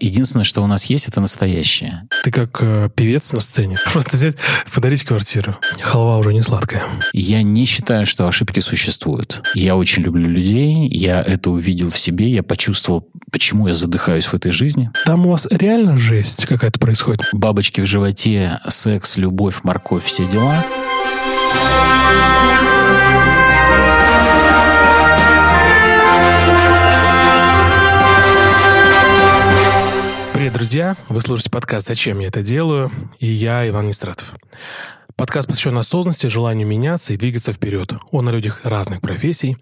Единственное, что у нас есть, это настоящее. Ты как э, певец на сцене. Просто взять, подарить квартиру. Халва уже не сладкая. Я не считаю, что ошибки существуют. Я очень люблю людей, я это увидел в себе, я почувствовал, почему я задыхаюсь в этой жизни. Там у вас реально жесть какая-то происходит. Бабочки в животе, секс, любовь, морковь, все дела. Привет, друзья! Вы слушаете подкаст «Зачем я это делаю?» И я, Иван Нестратов. Подкаст посвящен осознанности, желанию меняться и двигаться вперед. Он о людях разных профессий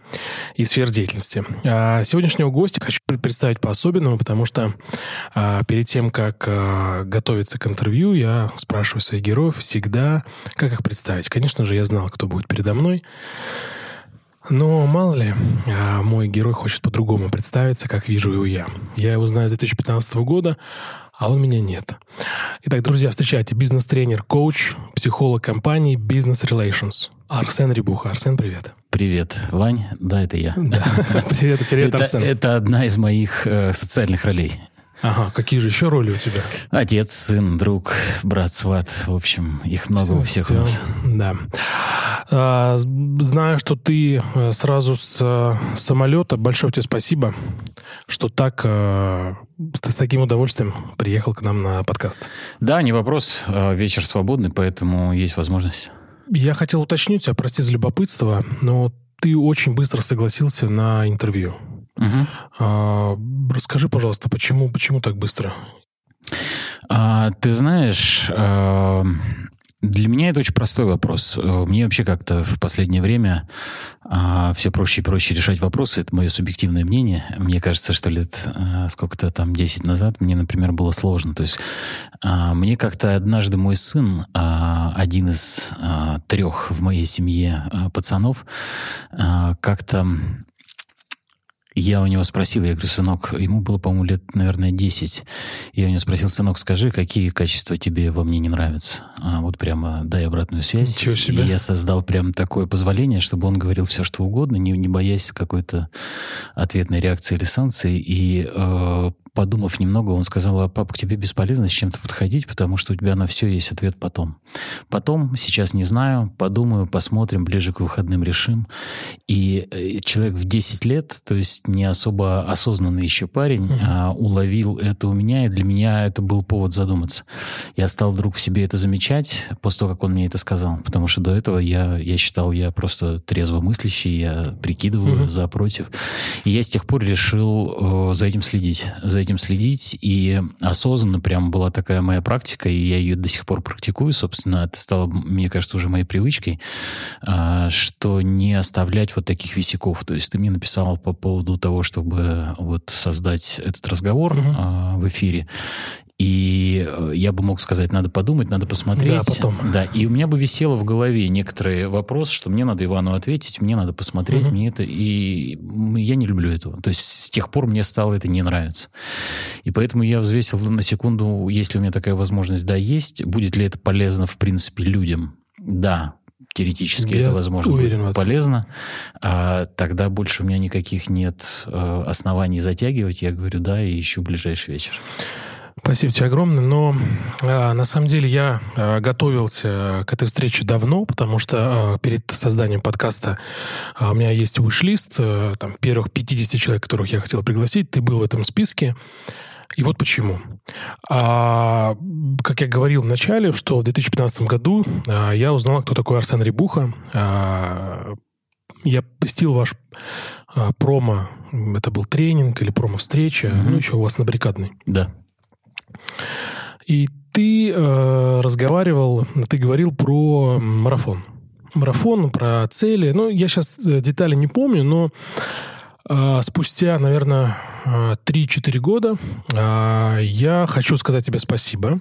и сфер деятельности. А сегодняшнего гостя хочу представить по-особенному, потому что а, перед тем, как а, готовиться к интервью, я спрашиваю своих героев всегда, как их представить. Конечно же, я знал, кто будет передо мной. Но мало ли, а, мой герой хочет по-другому представиться, как вижу его я. Я его знаю с 2015 года, а он меня нет. Итак, друзья, встречайте бизнес-тренер, коуч, психолог компании Business Relations. Арсен Рибуха. Арсен, привет. Привет, Вань. Да, это я. Да. Привет, привет, Арсен. Это одна из моих э, социальных ролей. Ага, какие же еще роли у тебя? Отец, сын, друг, брат, сват. В общем, их много все, у всех все. у нас. Да. А, знаю, что ты э, сразу с э, самолета, большое тебе спасибо, что так э, с, с таким удовольствием приехал к нам на подкаст. Да, не вопрос. Вечер свободный, поэтому есть возможность. Я хотел уточнить тебя, прости за любопытство, но ты очень быстро согласился на интервью. Угу. А, расскажи, пожалуйста, почему, почему так быстро? А, ты знаешь, а, для меня это очень простой вопрос. Мне вообще как-то в последнее время а, все проще и проще решать вопросы. Это мое субъективное мнение. Мне кажется, что лет а, сколько-то там 10 назад мне, например, было сложно. То есть а, мне как-то однажды мой сын, а, один из а, трех в моей семье а, пацанов, а, как-то я у него спросил, я говорю, сынок, ему было, по-моему, лет, наверное, 10. Я у него спросил, сынок, скажи, какие качества тебе во мне не нравятся? А вот прямо дай обратную связь. Ничего себе. И я создал прям такое позволение, чтобы он говорил все, что угодно, не, не боясь какой-то ответной реакции или санкции. И э, подумав немного, он сказал, а папа, к тебе бесполезно с чем-то подходить, потому что у тебя на все есть ответ потом. Потом, сейчас не знаю, подумаю, посмотрим, ближе к выходным решим. И э, человек в 10 лет, то есть не особо осознанный еще парень, mm-hmm. а, уловил это у меня, и для меня это был повод задуматься. Я стал вдруг в себе это замечать после того, как он мне это сказал, потому что до этого я, я считал, я просто трезво мыслящий, я прикидываю mm-hmm. за против. И я с тех пор решил э, за этим следить, за этим следить, и осознанно прям была такая моя практика, и я ее до сих пор практикую, собственно, это стало, мне кажется, уже моей привычкой, а, что не оставлять вот таких висяков. То есть ты мне написал по поводу того, чтобы вот создать этот разговор uh-huh. в эфире, и э, я бы мог сказать, надо подумать, надо посмотреть. Да, потом. Да, и у меня бы висело в голове некоторые вопросы, что мне надо Ивану ответить, мне надо посмотреть, угу. мне это... И я не люблю этого. То есть с тех пор мне стало это не нравиться. И поэтому я взвесил на секунду, если у меня такая возможность, да, есть, будет ли это полезно, в принципе, людям. Да, теоретически я это возможно уверен будет полезно, а тогда больше у меня никаких нет э, оснований затягивать. Я говорю да и ищу ближайший вечер. Спасибо тебе огромное. Но а, на самом деле я а, готовился к этой встрече давно, потому что а, перед созданием подкаста а, у меня есть выш-лист а, там, первых 50 человек, которых я хотел пригласить. Ты был в этом списке. И вот почему. А, как я говорил в начале, что в 2015 году а, я узнал, кто такой Арсен Рибуха. А, я посетил ваш а, промо, это был тренинг или промо-встреча, mm-hmm. ну, еще у вас на баррикадной. Да. И ты э, разговаривал, ты говорил про марафон. Марафон, про цели. Ну, я сейчас э, детали не помню, но э, спустя, наверное, 3-4 года э, я хочу сказать тебе спасибо.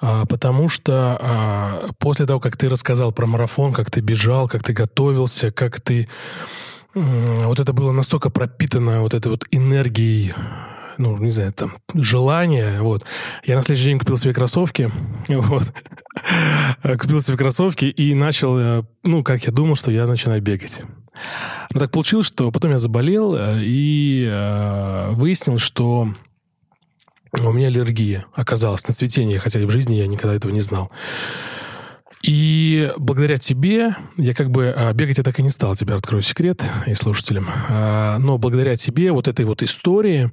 Э, потому что э, после того, как ты рассказал про марафон, как ты бежал, как ты готовился, как ты... Вот это было настолько пропитано вот этой вот энергией ну, не знаю, там, желание, вот. Я на следующий день купил себе кроссовки, вот. Купил себе кроссовки и начал, э, ну, как я думал, что я начинаю бегать. Но так получилось, что потом я заболел э, и э, выяснил, что у меня аллергия оказалась на цветение, хотя и в жизни я никогда этого не знал. И благодаря тебе, я как бы а, бегать я так и не стал, тебе открою секрет и слушателям. А, но благодаря тебе, вот этой вот истории,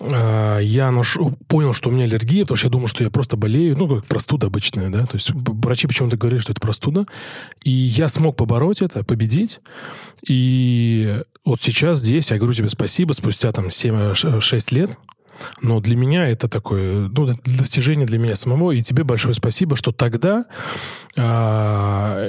а, я наш, понял, что у меня аллергия, потому что я думал, что я просто болею, ну, как простуда обычная, да. То есть врачи почему-то говорили, что это простуда. И я смог побороть это, победить. И вот сейчас здесь я говорю тебе спасибо, спустя там 7-6 лет, но для меня это такое, ну, достижение для меня самого. И тебе большое спасибо, что тогда э,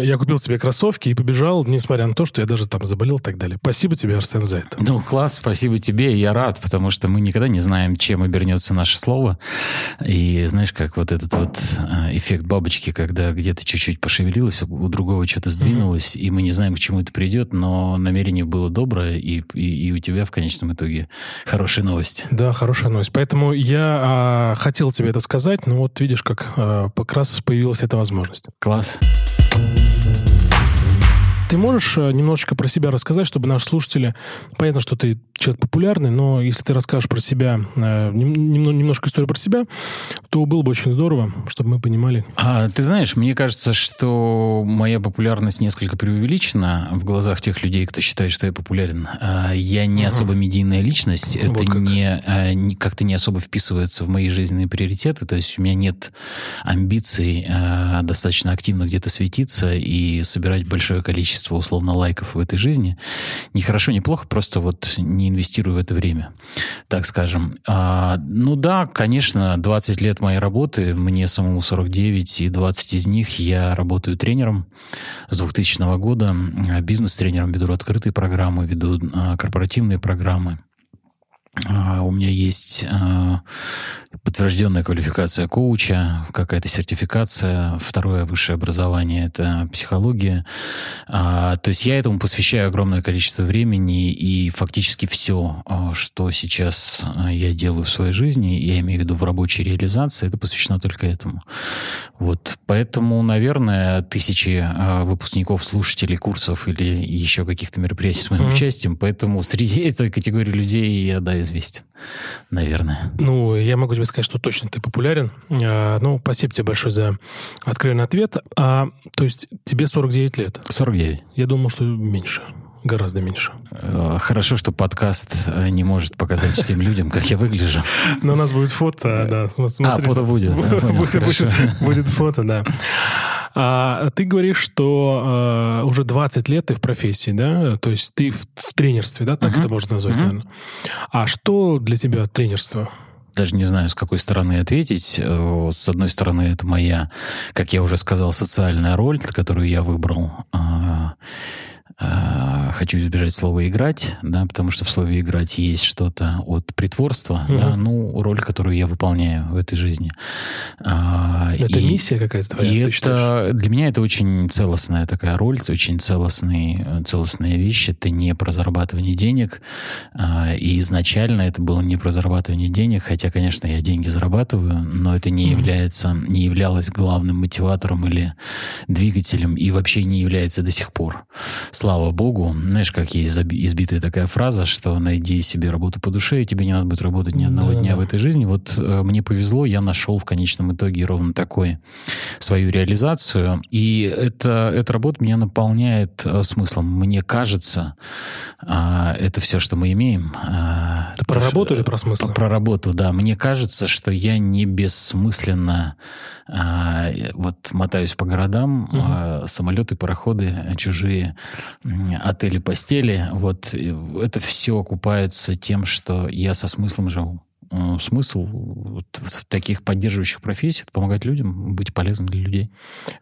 я купил себе кроссовки и побежал, несмотря на то, что я даже там заболел и так далее. Спасибо тебе, Арсен, за это. Ну, класс, спасибо тебе. Я рад, потому что мы никогда не знаем, чем обернется наше слово. И знаешь, как вот этот вот а, эффект бабочки, когда где-то чуть-чуть пошевелилось, у другого что-то сдвинулось, mm-hmm. и мы не знаем, к чему это придет, но намерение было доброе, и, и, и у тебя в конечном итоге хорошая новость. Да, хорошая новость вернусь. Поэтому я а, хотел тебе это сказать, но вот видишь, как а, как раз появилась эта возможность. Класс. Ты можешь э, немножечко про себя рассказать, чтобы наши слушатели... Понятно, что ты человек популярный, но если ты расскажешь про себя, э, немножко историю про себя, то было бы очень здорово, чтобы мы понимали. А, ты знаешь, мне кажется, что моя популярность несколько преувеличена в глазах тех людей, кто считает, что я популярен. А, я не особо медийная личность. Это вот как. А, не, как-то не особо вписывается в мои жизненные приоритеты. То есть у меня нет амбиций а, достаточно активно где-то светиться и собирать большое количество количество условно лайков в этой жизни. Не хорошо, не плохо, просто вот не инвестирую в это время, так скажем. А, ну да, конечно, 20 лет моей работы, мне самому 49, и 20 из них я работаю тренером с 2000 года, бизнес-тренером, веду открытые программы, веду а, корпоративные программы. А, у меня есть а, подтвержденная квалификация коуча, какая-то сертификация, второе высшее образование — это психология. А, то есть я этому посвящаю огромное количество времени, и фактически все, что сейчас я делаю в своей жизни, я имею в виду в рабочей реализации, это посвящено только этому. Вот. Поэтому, наверное, тысячи выпускников, слушателей курсов или еще каких-то мероприятий с моим mm-hmm. участием, поэтому среди этой категории людей я, да, известен, наверное. Ну, я могу тебе сказать, что точно ты популярен. А, ну, спасибо тебе большое за откровенный ответ. А, то есть тебе 49 лет? 49. Я думал, что меньше. Гораздо меньше. Э, хорошо, что подкаст э, не может показать всем людям, как я выгляжу. Но у нас будет фото, да. Смотри. А, фото будет. Будет фото, да. А, ты говоришь, что а, уже 20 лет ты в профессии, да? То есть ты в, в тренерстве, да? Так uh-huh. это можно назвать, uh-huh. наверное. А что для тебя тренерство? даже не знаю, с какой стороны ответить. С одной стороны, это моя, как я уже сказал, социальная роль, которую я выбрал. А, хочу избежать слова «играть», да, потому что в слове «играть» есть что-то от притворства, mm-hmm. да, ну, роль, которую я выполняю в этой жизни. А, это и, миссия какая-то твоя? И это, для меня это очень целостная такая роль, очень целостный, целостная вещь. Это не про зарабатывание денег, а, и изначально это было не про зарабатывание денег, хотя, конечно, я деньги зарабатываю, но это не mm-hmm. является, не являлось главным мотиватором или двигателем, и вообще не является до сих пор. Слава богу, знаешь, как есть избитая такая фраза, что найди себе работу по душе, и тебе не надо будет работать ни одного да, дня да. в этой жизни. Вот э, мне повезло, я нашел в конечном итоге ровно такой свою реализацию, и это, эта работа меня наполняет э, смыслом. Мне кажется, э, это все, что мы имеем. Э, это про работу или про смысл? Про работу, да. Мне кажется, что я не бессмысленно э, вот мотаюсь по городам, угу. э, самолеты, пароходы чужие, отели, постели. Вот это все окупается тем, что я со смыслом живу. Э, смысл вот таких поддерживающих профессий это помогать людям, быть полезным для людей.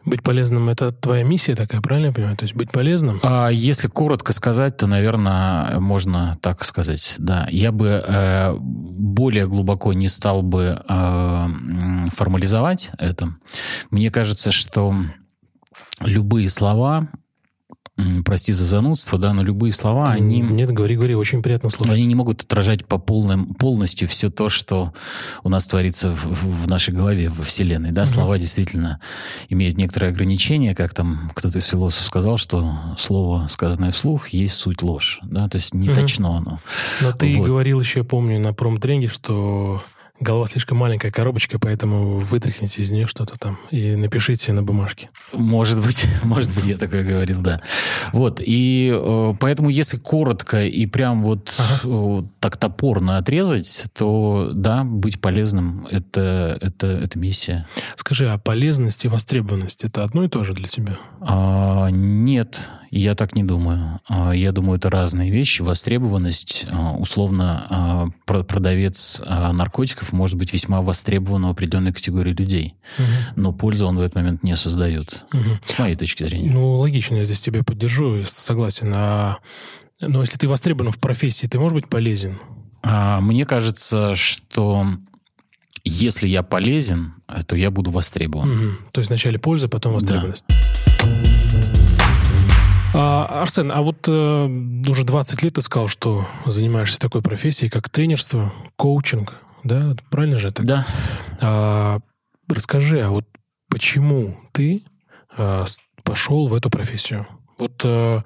Быть полезным это твоя миссия такая, правильно я понимаю? То есть быть полезным? А если коротко сказать, то, наверное, можно так сказать. Да, я бы э, более глубоко не стал бы э, формализовать это. Мне кажется, что любые слова прости за занудство, да, но любые слова, они... Нет, говори, говори, очень приятно слушать. Они не могут отражать по полным, полностью все то, что у нас творится в, в нашей голове, во Вселенной, да, угу. слова действительно имеют некоторые ограничения, как там кто-то из философов сказал, что слово, сказанное вслух, есть суть ложь, да, то есть не угу. точно оно. Но ты вот. говорил еще, я помню, на промтренинге, что голова слишком маленькая коробочка, поэтому вытряхните из нее что-то там и напишите на бумажке. Может быть, может быть, я такое говорил, да. Вот, и э, поэтому если коротко и прям вот ага. э, так топорно отрезать, то да, быть полезным это, это, это миссия. Скажи, а полезность и востребованность это одно и то же для тебя? А, нет, я так не думаю. А, я думаю, это разные вещи. Востребованность, а, условно, а, продавец наркотиков может быть весьма востребован у определенной категории людей. Угу. Но пользу он в этот момент не создает. Угу. С моей точки зрения. Ну, логично, я здесь тебя поддержу, я согласен. А... Но если ты востребован в профессии, ты можешь быть полезен? Мне кажется, что если я полезен, то я буду востребован. Угу. То есть вначале польза, потом востребованность. Да. А, Арсен, а вот э, уже 20 лет ты сказал, что занимаешься такой профессией, как тренерство, коучинг, да? Правильно же это? Да. А, расскажи, а вот почему ты а, пошел в эту профессию? Вот а,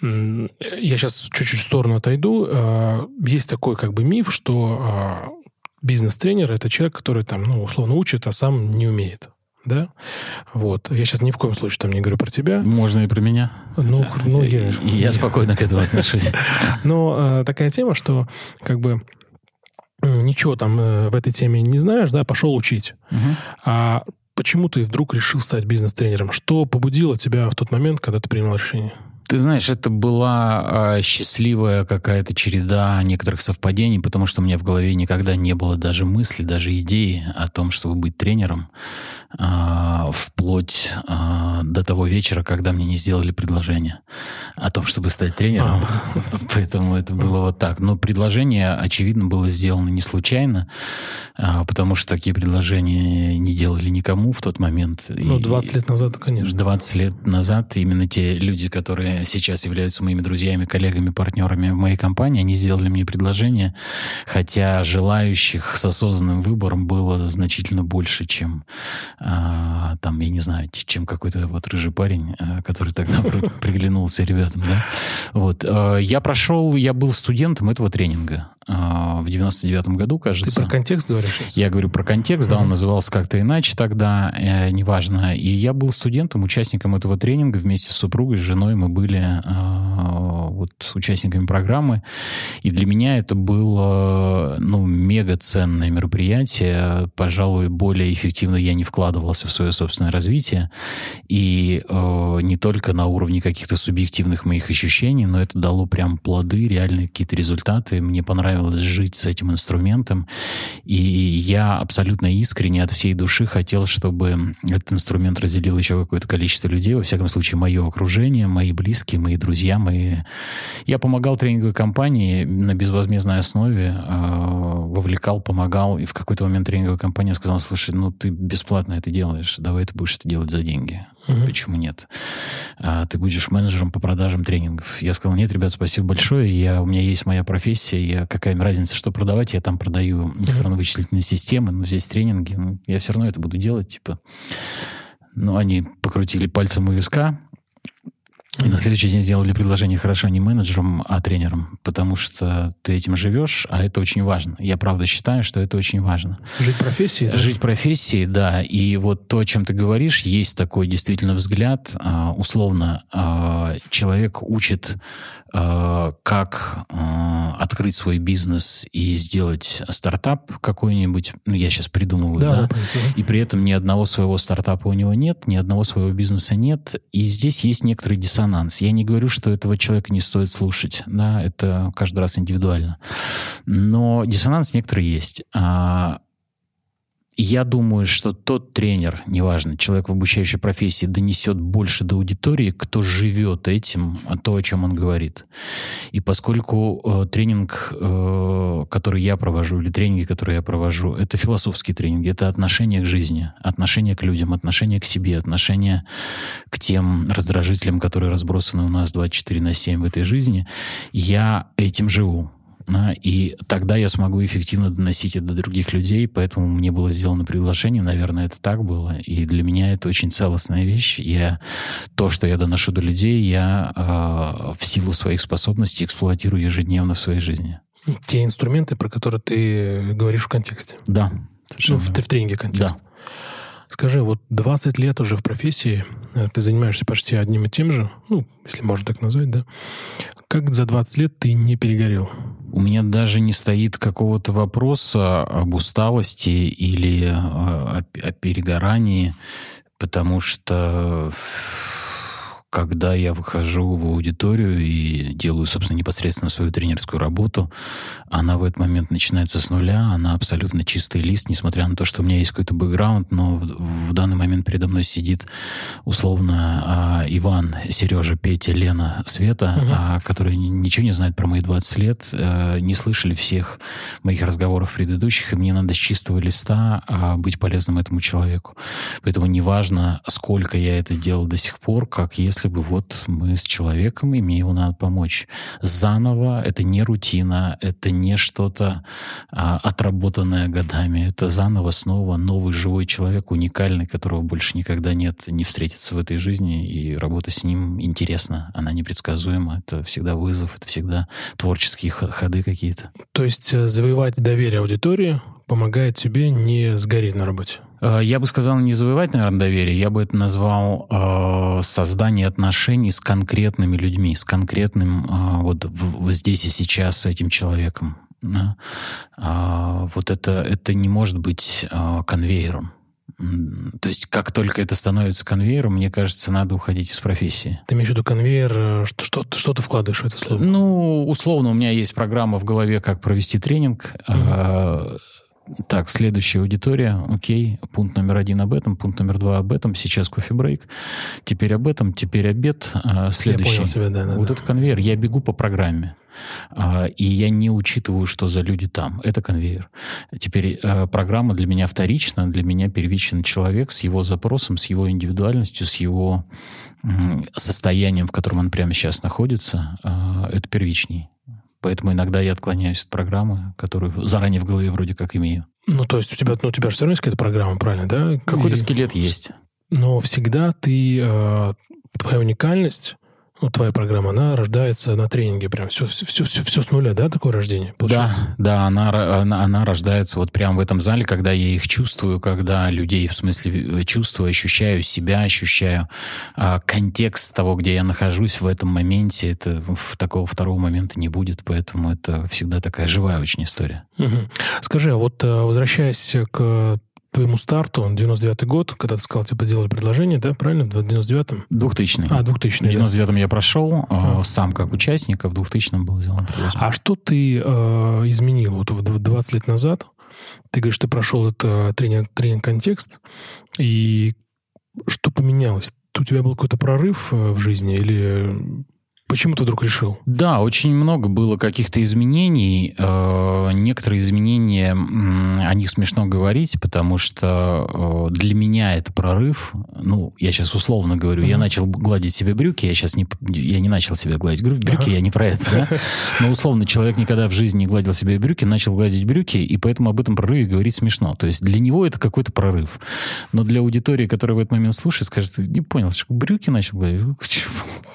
я сейчас чуть-чуть в сторону отойду. А, есть такой как бы миф, что а, бизнес-тренер это человек, который там, ну, условно учит, а сам не умеет да? Вот. Я сейчас ни в коем случае там не говорю про тебя. Можно и про меня. Ну, ну я... Я спокойно к этому отношусь. Но э, такая тема, что как бы ничего там э, в этой теме не знаешь, да, пошел учить. Угу. А почему ты вдруг решил стать бизнес-тренером? Что побудило тебя в тот момент, когда ты принял решение? Ты знаешь, это была э, счастливая какая-то череда некоторых совпадений, потому что у меня в голове никогда не было даже мысли, даже идеи о том, чтобы быть тренером, э, вплоть э, до того вечера, когда мне не сделали предложение о том, чтобы стать тренером. Поэтому это было вот так. Но предложение, очевидно, было сделано не случайно, э, потому что такие предложения не делали никому в тот момент. Ну, 20 лет назад, конечно. 20 лет назад именно те люди, которые сейчас являются моими друзьями, коллегами, партнерами в моей компании, они сделали мне предложение, хотя желающих с осознанным выбором было значительно больше, чем а, там, я не знаю, чем какой-то вот рыжий парень, а, который тогда приглянулся ребятам, да. Вот. А, я прошел, я был студентом этого тренинга в 99-м году, кажется. Ты про контекст говоришь сейчас? Я говорю про контекст, да, он назывался как-то иначе тогда, э, неважно. И я был студентом, участником этого тренинга вместе с супругой, с женой мы были э, вот участниками программы. И для меня это было, ну, мега ценное мероприятие. Пожалуй, более эффективно я не вкладывался в свое собственное развитие. И э, не только на уровне каких-то субъективных моих ощущений, но это дало прям плоды, реальные какие-то результаты. Мне понравилось жить с этим инструментом. И я абсолютно искренне от всей души хотел, чтобы этот инструмент разделил еще какое-то количество людей, во всяком случае, мое окружение, мои близкие близкие, мои друзья, мои... Я помогал тренинговой компании на безвозмездной основе, э, вовлекал, помогал, и в какой-то момент тренинговая компания сказала, слушай, ну ты бесплатно это делаешь, давай ты будешь это делать за деньги. Угу. Почему нет? А, ты будешь менеджером по продажам тренингов. Я сказал, нет, ребят, спасибо большое, я, у меня есть моя профессия, я, какая мне разница, что продавать, я там продаю. Электронно-вычислительные системы, но здесь тренинги, ну, я все равно это буду делать, типа... Ну, они покрутили пальцем у виска, и на следующий день сделали предложение хорошо не менеджерам, а тренерам, потому что ты этим живешь, а это очень важно. Я правда считаю, что это очень важно. Жить профессией? Да? Жить профессией, да. И вот то, о чем ты говоришь, есть такой действительно взгляд. А, условно, а, человек учит как э, открыть свой бизнес и сделать стартап какой-нибудь, ну, я сейчас придумываю, да, да? и при этом ни одного своего стартапа у него нет, ни одного своего бизнеса нет, и здесь есть некоторый диссонанс. Я не говорю, что этого человека не стоит слушать, да, это каждый раз индивидуально, но диссонанс некоторый есть. А, я думаю, что тот тренер, неважно, человек в обучающей профессии, донесет больше до аудитории, кто живет этим, то, о чем он говорит. И поскольку э, тренинг, э, который я провожу, или тренинги, которые я провожу, это философские тренинги, это отношение к жизни, отношение к людям, отношение к себе, отношение к тем раздражителям, которые разбросаны у нас 24 на 7 в этой жизни, я этим живу и тогда я смогу эффективно доносить это до других людей, поэтому мне было сделано приглашение, наверное, это так было, и для меня это очень целостная вещь. Я то, что я доношу до людей, я э, в силу своих способностей эксплуатирую ежедневно в своей жизни. Те инструменты, про которые ты говоришь в контексте. Да. Ну, в, в тренинге контекст. Да. Скажи, вот 20 лет уже в профессии, э, ты занимаешься почти одним и тем же, ну, если можно так назвать, да? Как за 20 лет ты не перегорел? У меня даже не стоит какого-то вопроса об усталости или э, о, о перегорании, потому что когда я выхожу в аудиторию и делаю, собственно, непосредственно свою тренерскую работу, она в этот момент начинается с нуля, она абсолютно чистый лист, несмотря на то, что у меня есть какой-то бэкграунд, но в, данный момент передо мной сидит условно а, Иван, Сережа, Петя, Лена, Света, угу. а, которые ничего не знают про мои 20 лет, а, не слышали всех моих разговоров предыдущих, и мне надо с чистого листа а, быть полезным этому человеку. Поэтому неважно, сколько я это делал до сих пор, как если если бы вот мы с человеком, и мне его надо помочь. Заново это не рутина, это не что-то а, отработанное годами, это заново снова новый живой человек, уникальный, которого больше никогда нет, не встретится в этой жизни, и работа с ним интересна, она непредсказуема, это всегда вызов, это всегда творческие ходы какие-то. То есть э, завоевать доверие аудитории помогает тебе не сгореть на работе? Э, я бы сказал не завоевать, наверное, доверие, я бы это назвал э, создание отношений с конкретными людьми, с конкретным э, вот, в, вот здесь и сейчас с этим человеком. Да? Э, вот это, это не может быть э, конвейером. То есть, как только это становится конвейером, мне кажется, надо уходить из профессии. Ты имеешь в виду конвейер, э, что, что, что ты вкладываешь в это слово? Ну, условно, у меня есть программа в голове, как провести тренинг. Угу. Так, следующая аудитория. Окей, пункт номер один об этом, пункт номер два об этом. Сейчас кофе-брейк. Теперь об этом, теперь обед. А, следующий. Я понял тебя, да, да, вот да. это конвейер. Я бегу по программе. А, и я не учитываю, что за люди там. Это конвейер. Теперь а, программа для меня вторична, для меня первичен человек с его запросом, с его индивидуальностью, с его состоянием, в котором он прямо сейчас находится. Это первичней. Поэтому иногда я отклоняюсь от программы, которую заранее в голове вроде как имею. Ну, то есть у тебя, ну, у тебя же все равно есть какая-то программа, правильно, да? Какой-то И... скелет есть. Но всегда ты, э, твоя уникальность, ну, твоя программа, она рождается на тренинге прям все, все, все, все, с нуля, да, такое рождение получается? Да, да, она, она, она рождается вот прямо в этом зале, когда я их чувствую, когда людей, в смысле, чувствую, ощущаю себя, ощущаю а, контекст того, где я нахожусь в этом моменте, это в такого второго момента не будет, поэтому это всегда такая живая очень история. Угу. Скажи, а вот э, возвращаясь к твоему старту, 99-й год, когда ты сказал, тебе делали предложение, да, правильно, в 99-м? 2000 А, 2000 В 99-м да. я прошел, а. сам как участник, а в 2000-м был сделан предложение. А что ты э, изменил вот 20 лет назад? Ты говоришь, ты прошел это тренинг, тренинг-контекст, и что поменялось? У тебя был какой-то прорыв э, в жизни или Почему ты вдруг решил? Да, очень много было каких-то изменений. Э, некоторые изменения, о них смешно говорить, потому что э, для меня это прорыв. Ну, я сейчас условно говорю, mm-hmm. я начал гладить себе брюки, я сейчас не, я не начал себе гладить брюки, uh-huh. я не про это, да? Но условно человек никогда в жизни не гладил себе брюки, начал гладить брюки, и поэтому об этом прорыве говорить смешно. То есть для него это какой-то прорыв. Но для аудитории, которая в этот момент слушает, скажет, не понял, брюки начал гладить?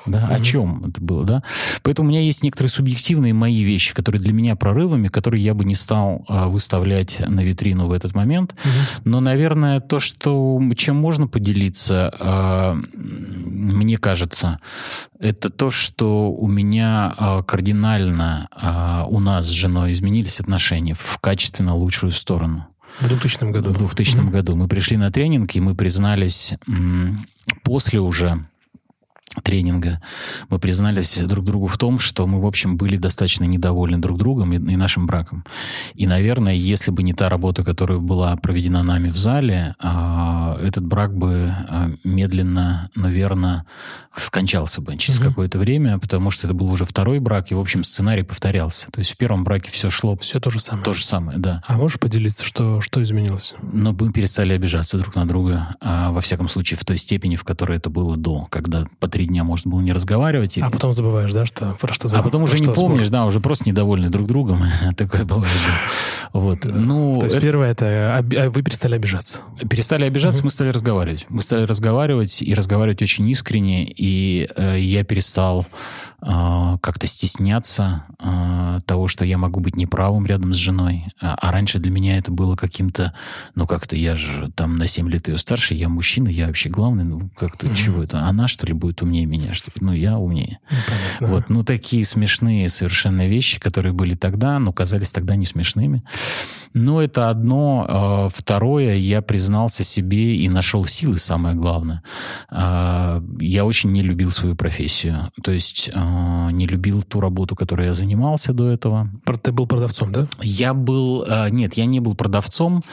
Да, mm-hmm. о чем это было, да? Поэтому у меня есть некоторые субъективные мои вещи, которые для меня прорывами, которые я бы не стал а, выставлять на витрину в этот момент. Mm-hmm. Но, наверное, то, что чем можно поделиться, а, мне кажется, это то, что у меня а, кардинально а, у нас с женой изменились отношения в качественно лучшую сторону. В 2000 году. В 2000 mm-hmm. году. Мы пришли на тренинг, и мы признались после уже тренинга, мы признались друг другу в том, что мы, в общем, были достаточно недовольны друг другом и, и нашим браком. И, наверное, если бы не та работа, которая была проведена нами в зале, а, этот брак бы а, медленно, наверное, скончался бы через угу. какое-то время, потому что это был уже второй брак, и, в общем, сценарий повторялся. То есть в первом браке все шло... Все то же самое. То же самое, да. А можешь поделиться, что, что изменилось? Ну, мы перестали обижаться друг на друга, а, во всяком случае, в той степени, в которой это было до, когда по три дня можно было не разговаривать. А потом забываешь, да, что про что А потом уже не помнишь, да, уже просто недовольны друг другом. Такое бывает. Вот. Ну, То есть это... первое это а вы перестали обижаться. Перестали обижаться, мы стали разговаривать. Мы стали разговаривать и разговаривать очень искренне, и э, я перестал э, как-то стесняться э, того, что я могу быть неправым рядом с женой. А, а раньше для меня это было каким-то, ну как-то я же там на 7 лет ее старше, я мужчина, я вообще главный, ну как-то mm-hmm. чего это? Она что ли будет умнее меня, что? Ну я умнее. Ну, вот, ну такие смешные совершенно вещи, которые были тогда, но казались тогда не смешными. Но это одно. А, второе, я признался себе и нашел силы, самое главное. А, я очень не любил свою профессию. То есть а, не любил ту работу, которой я занимался до этого. Ты был продавцом, да? Я был... Нет, я не был продавцом.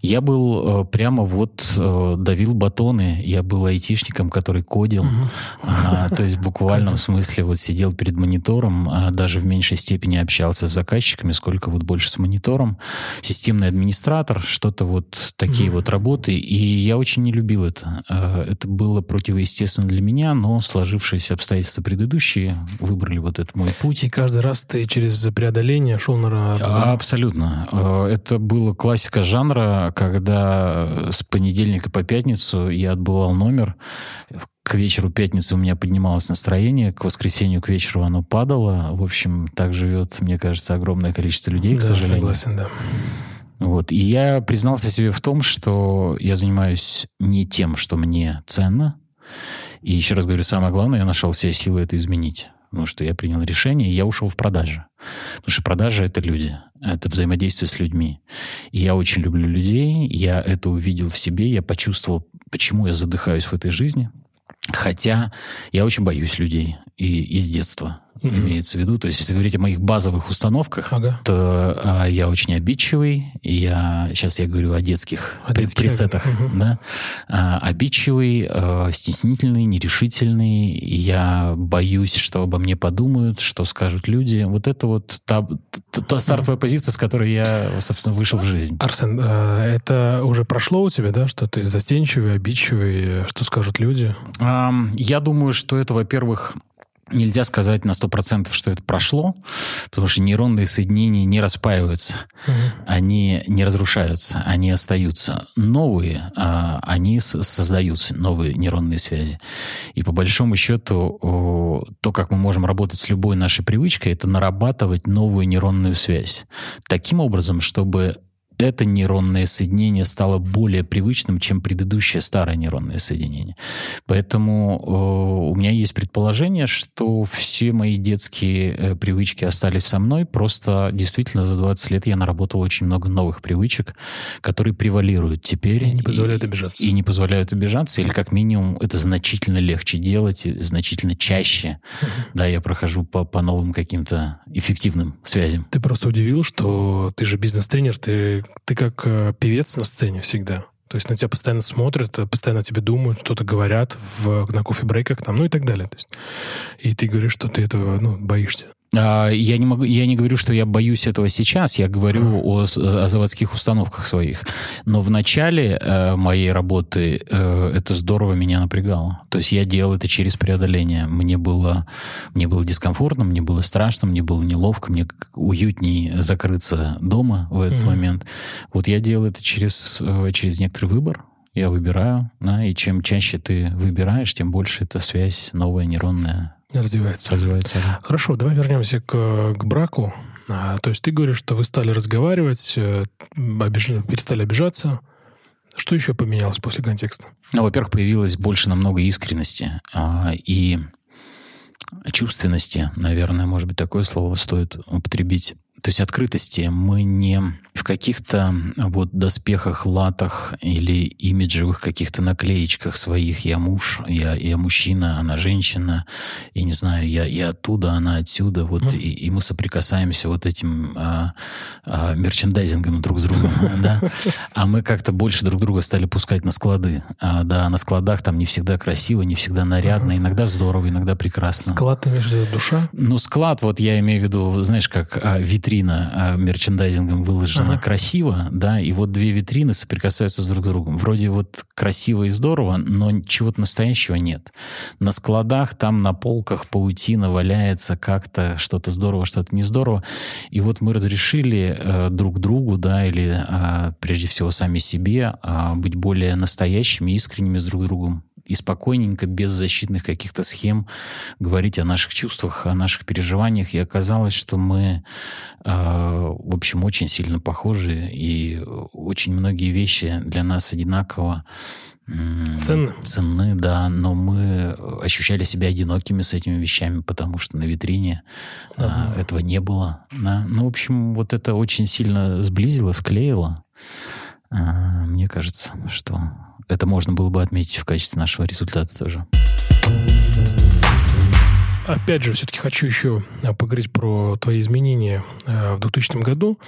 Я был прямо вот давил батоны. Я был айтишником, который кодил. Угу. То есть в буквальном смысле вот сидел перед монитором, даже в меньшей степени общался с заказчиками, сколько вот больше с монитором системный администратор, что-то вот такие mm-hmm. вот работы. И я очень не любил это. А, это было противоестественно для меня, но сложившиеся обстоятельства предыдущие выбрали вот этот мой путь. И каждый раз ты через преодоление шел на... Абсолютно. А, это была классика жанра, когда с понедельника по пятницу я отбывал номер, к вечеру пятницы у меня поднималось настроение, к воскресенью к вечеру оно падало. В общем, так живет, мне кажется, огромное количество людей, к да, сожалению. согласен, да. Вот. И я признался себе в том, что я занимаюсь не тем, что мне ценно. И еще раз говорю, самое главное, я нашел все силы это изменить. Потому что я принял решение, и я ушел в продажи. Потому что продажи — это люди, это взаимодействие с людьми. И я очень люблю людей, я это увидел в себе, я почувствовал, почему я задыхаюсь в этой жизни, Хотя я очень боюсь людей и из детства mm-hmm. имеется в виду. То есть, если говорить о моих базовых установках, ага. то а, я очень обидчивый. Я сейчас я говорю о детских, о детских пресетах, mm-hmm. да, а, обидчивый, а, стеснительный, нерешительный. Я боюсь, что обо мне подумают, что скажут люди. Вот это вот та, та стартовая mm-hmm. позиция, с которой я, собственно, вышел в жизнь. Арсен, а, это уже прошло у тебя, да, что ты застенчивый, обидчивый, что скажут люди? Я думаю, что это, во-первых, Нельзя сказать на 100%, что это прошло, потому что нейронные соединения не распаиваются, угу. они не разрушаются, они остаются. Новые, а, они создаются, новые нейронные связи. И по большому счету, то, как мы можем работать с любой нашей привычкой, это нарабатывать новую нейронную связь. Таким образом, чтобы это нейронное соединение стало более привычным, чем предыдущее старое нейронное соединение. Поэтому э, у меня есть предположение, что все мои детские э, привычки остались со мной. Просто действительно за 20 лет я наработал очень много новых привычек, которые превалируют теперь. И не позволяют обижаться. И, и не позволяют обижаться, или как минимум это значительно легче делать, значительно чаще. Да, я прохожу по, по новым каким-то эффективным связям. Ты просто удивил, что ты же бизнес-тренер, ты ты как э, певец на сцене всегда. То есть на тебя постоянно смотрят, э, постоянно тебе думают, что-то говорят в, на кофе-брейках там, ну и так далее. То есть, и ты говоришь, что ты этого ну, боишься. А, я не, могу, я не говорю, что я боюсь этого сейчас, я говорю о, о заводских установках своих. Но в начале э, моей работы э, это здорово меня напрягало. То есть я делал это через преодоление. Мне было, мне было дискомфортно, мне было страшно, мне было неловко, мне уютнее закрыться дома в этот mm-hmm. момент. Вот я делал это через, э, через некоторый выбор. Я выбираю, да, и чем чаще ты выбираешь, тем больше эта связь новая нейронная Развивается. Развивается. Да. Хорошо, давай вернемся к, к браку. А, то есть ты говоришь, что вы стали разговаривать, э, обиж... перестали обижаться. Что еще поменялось после контекста? Ну, во-первых, появилось больше намного искренности а, и чувственности, наверное, может быть, такое слово стоит употребить. То есть открытости. Мы не в каких-то вот доспехах, латах или имиджевых каких-то наклеечках своих. Я муж, я, я мужчина, она женщина. Я не знаю, я, я оттуда, она отсюда. Вот, mm. и, и мы соприкасаемся вот этим а, а, мерчендайзингом друг с другом. да? А мы как-то больше друг друга стали пускать на склады. А, да, на складах там не всегда красиво, не всегда нарядно. Иногда здорово, иногда прекрасно. Склад, ты имеешь душа? Ну, склад, вот я имею в виду, знаешь, как а, витрина а, мерчендайзингом выложена ага. она красива, да, и вот две витрины соприкасаются с друг с другом. Вроде вот красиво и здорово, но чего-то настоящего нет. На складах, там на полках паутина валяется как-то, что-то здорово, что-то не здорово. И вот мы разрешили э, друг другу, да, или э, прежде всего сами себе э, быть более настоящими, искренними с друг другом и спокойненько, без защитных каких-то схем говорить о наших чувствах, о наших переживаниях. И оказалось, что мы, э, в общем, очень сильно похожи, и очень многие вещи для нас одинаково ценны. ценны, да, но мы ощущали себя одинокими с этими вещами, потому что на витрине ага. этого не было. Да. Ну, в общем, вот это очень сильно сблизило, склеило. А, мне кажется, что это можно было бы отметить в качестве нашего результата тоже. Опять же, все-таки хочу еще а, поговорить про твои изменения а, в 2000 году.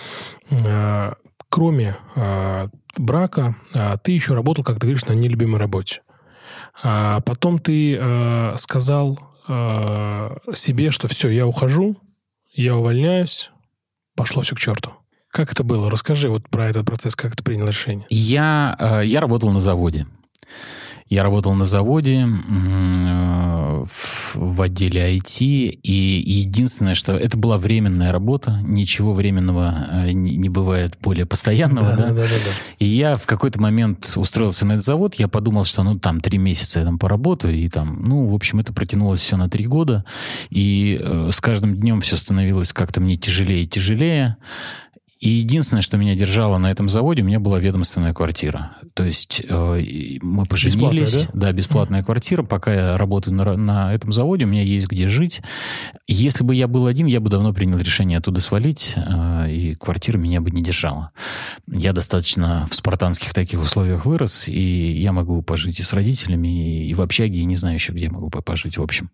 Кроме брака, ты еще работал, как ты говоришь, на нелюбимой работе. Потом ты сказал себе, что все, я ухожу, я увольняюсь, пошло все к черту. Как это было? Расскажи вот про этот процесс, как ты принял решение. Я, э, я работал на заводе. Я работал на заводе в отделе IT, и единственное, что это была временная работа, ничего временного э, не бывает более постоянного. Да, да? Да, да, да. И я в какой-то момент устроился на этот завод, я подумал, что ну там три месяца я там поработаю, и там, ну, в общем, это протянулось все на три года, и э, с каждым днем все становилось как-то мне тяжелее и тяжелее. И единственное, что меня держало на этом заводе, у меня была ведомственная квартира. То есть э, мы поженились. Бесплатная, да? да, бесплатная mm. квартира. Пока я работаю на, на этом заводе, у меня есть где жить. Если бы я был один, я бы давно принял решение оттуда свалить, э, и квартира меня бы не держала. Я достаточно в спартанских таких условиях вырос, и я могу пожить и с родителями, и, и в общаге, и не знаю еще, где могу пожить, в общем.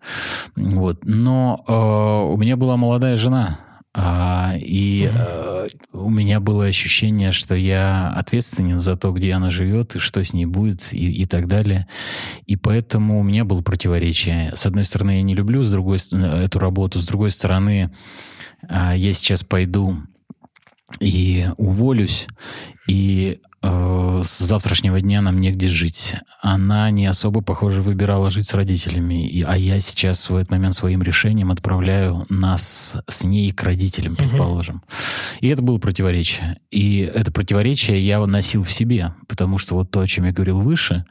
Вот. Но э, у меня была молодая жена, а, и а, у меня было ощущение, что я ответственен за то, где она живет, и что с ней будет, и, и так далее. И поэтому у меня было противоречие. С одной стороны, я не люблю с другой, эту работу, с другой стороны, а, я сейчас пойду и уволюсь, и э, с завтрашнего дня нам негде жить. Она не особо, похоже, выбирала жить с родителями, и, а я сейчас в этот момент своим решением отправляю нас с ней к родителям, предположим. Угу. И это было противоречие. И это противоречие я носил в себе, потому что вот то, о чем я говорил выше,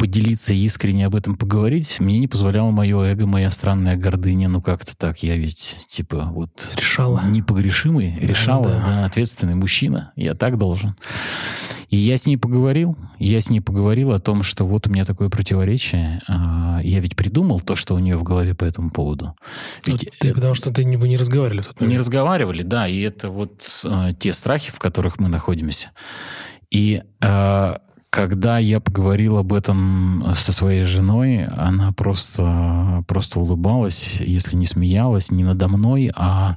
поделиться искренне об этом поговорить, мне не позволяло мое эго, моя странная гордыня. Ну, как-то так. Я ведь, типа, вот... Решала. Непогрешимый, да, решала, да. да, ответственный мужчина. Я так должен. И я с ней поговорил. Я с ней поговорил о том, что вот у меня такое противоречие. А, я ведь придумал то, что у нее в голове по этому поводу. Ведь ты, это... Потому что ты не, вы не разговаривали в тот момент. Не разговаривали, да. И это вот а, те страхи, в которых мы находимся. И а, когда я поговорил об этом со своей женой, она просто, просто улыбалась, если не смеялась, не надо мной, а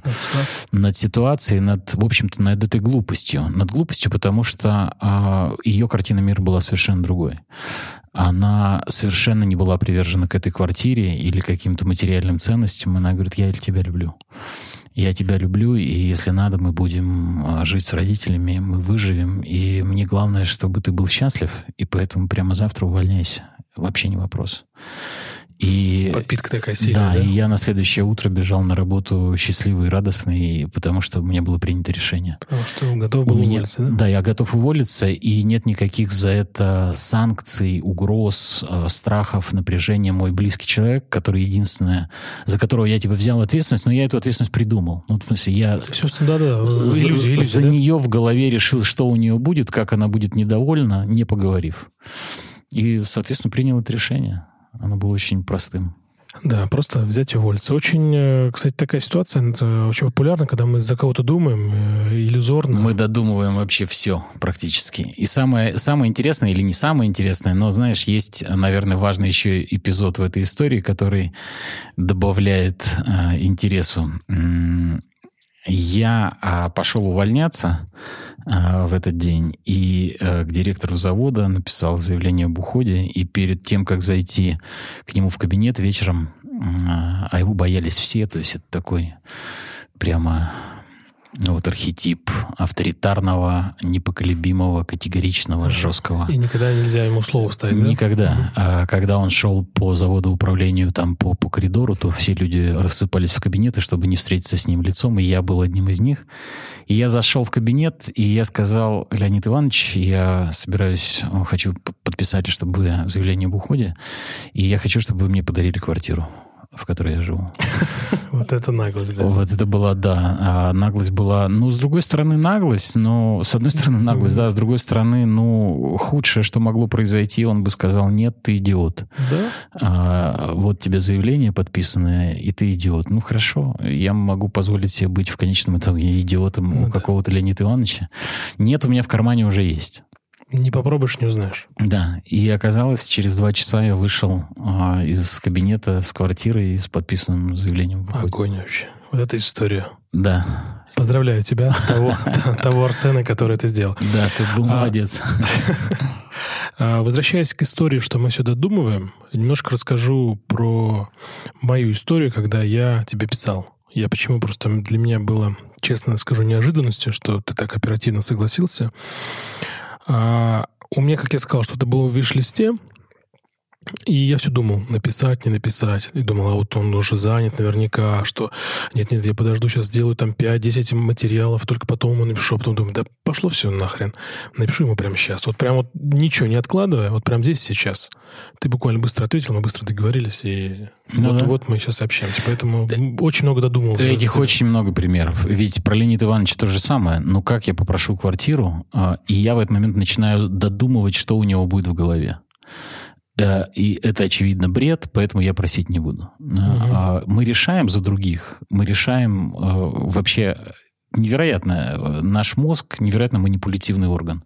над ситуацией, над, в общем-то, над этой глупостью. Над глупостью, потому что а, ее картина мира была совершенно другой. Она совершенно не была привержена к этой квартире или каким-то материальным ценностям. Она говорит, я тебя люблю я тебя люблю, и если надо, мы будем а, жить с родителями, мы выживем, и мне главное, чтобы ты был счастлив, и поэтому прямо завтра увольняйся. Вообще не вопрос. И, Подпитка такая сильная, да, да? и я на следующее утро бежал на работу счастливый и радостный, потому что у меня было принято решение. Потому что готов был меня, уволиться, да? Да, я готов уволиться, и нет никаких за это санкций, угроз, э, страхов, напряжения. Мой близкий человек, который единственное, за которого я типа взял ответственность, но я эту ответственность придумал. Ну, в смысле, я Все, да, да, иллюзия, иллюзия, за да? нее в голове решил, что у нее будет, как она будет недовольна, не поговорив. И, соответственно, принял это решение. Оно было очень простым. Да, просто взять и уволиться. Очень, э, кстати, такая ситуация, это очень популярна, когда мы за кого-то думаем, э, иллюзорно. Мы додумываем вообще все практически. И самое, самое интересное, или не самое интересное, но, знаешь, есть, наверное, важный еще эпизод в этой истории, который добавляет э, интересу. Я а, пошел увольняться а, в этот день и а, к директору завода написал заявление об уходе. И перед тем, как зайти к нему в кабинет вечером, а, а его боялись все, то есть это такой прямо вот архетип авторитарного, непоколебимого, категоричного, жесткого. И никогда нельзя ему слово ставить, да? Никогда. А, когда он шел по заводу управлению там по, по коридору, то все люди рассыпались в кабинеты, чтобы не встретиться с ним лицом, и я был одним из них. И я зашел в кабинет, и я сказал, Леонид Иванович, я собираюсь, хочу подписать, чтобы заявление об уходе, и я хочу, чтобы вы мне подарили квартиру в которой я живу. Вот это наглость, да. Вот это была, да. А наглость была, ну, с другой стороны, наглость, но с одной стороны наглость, да, с другой стороны, ну, худшее, что могло произойти, он бы сказал, нет, ты идиот. Да? А, вот тебе заявление подписанное, и ты идиот. Ну, хорошо, я могу позволить себе быть в конечном итоге идиотом ну, у да. какого-то Леонида Ивановича. Нет, у меня в кармане уже есть. Не попробуешь, не узнаешь. Да, и оказалось, через два часа я вышел а, из кабинета с квартиры и с подписанным заявлением. Огонь вообще. Вот эта история. Да. Поздравляю тебя, того, того Арсена, который это сделал. Да, ты был а, молодец. А, возвращаясь к истории, что мы сюда думаем, немножко расскажу про мою историю, когда я тебе писал. Я почему просто для меня было, честно скажу, неожиданностью, что ты так оперативно согласился. А, у меня, как я сказал, что-то было в виш-листе, и я все думал, написать, не написать. И думал, а вот он уже занят наверняка, что нет-нет, я подожду, сейчас сделаю там 5-10 материалов, только потом ему напишу. А потом думаю, да пошло все нахрен. Напишу ему прямо сейчас. Вот прям вот ничего не откладывая, вот прям здесь сейчас. Ты буквально быстро ответил, мы быстро договорились, и ну, вот, да. вот мы сейчас общаемся. Поэтому да. очень много додумал. Этих очень много примеров. Ведь про Леонида Ивановича то же самое. Ну как я попрошу квартиру, а, и я в этот момент начинаю додумывать, что у него будет в голове. Э, и это, очевидно, бред, поэтому я просить не буду. Угу. Мы решаем за других. Мы решаем э, вообще невероятно. Наш мозг невероятно манипулятивный орган.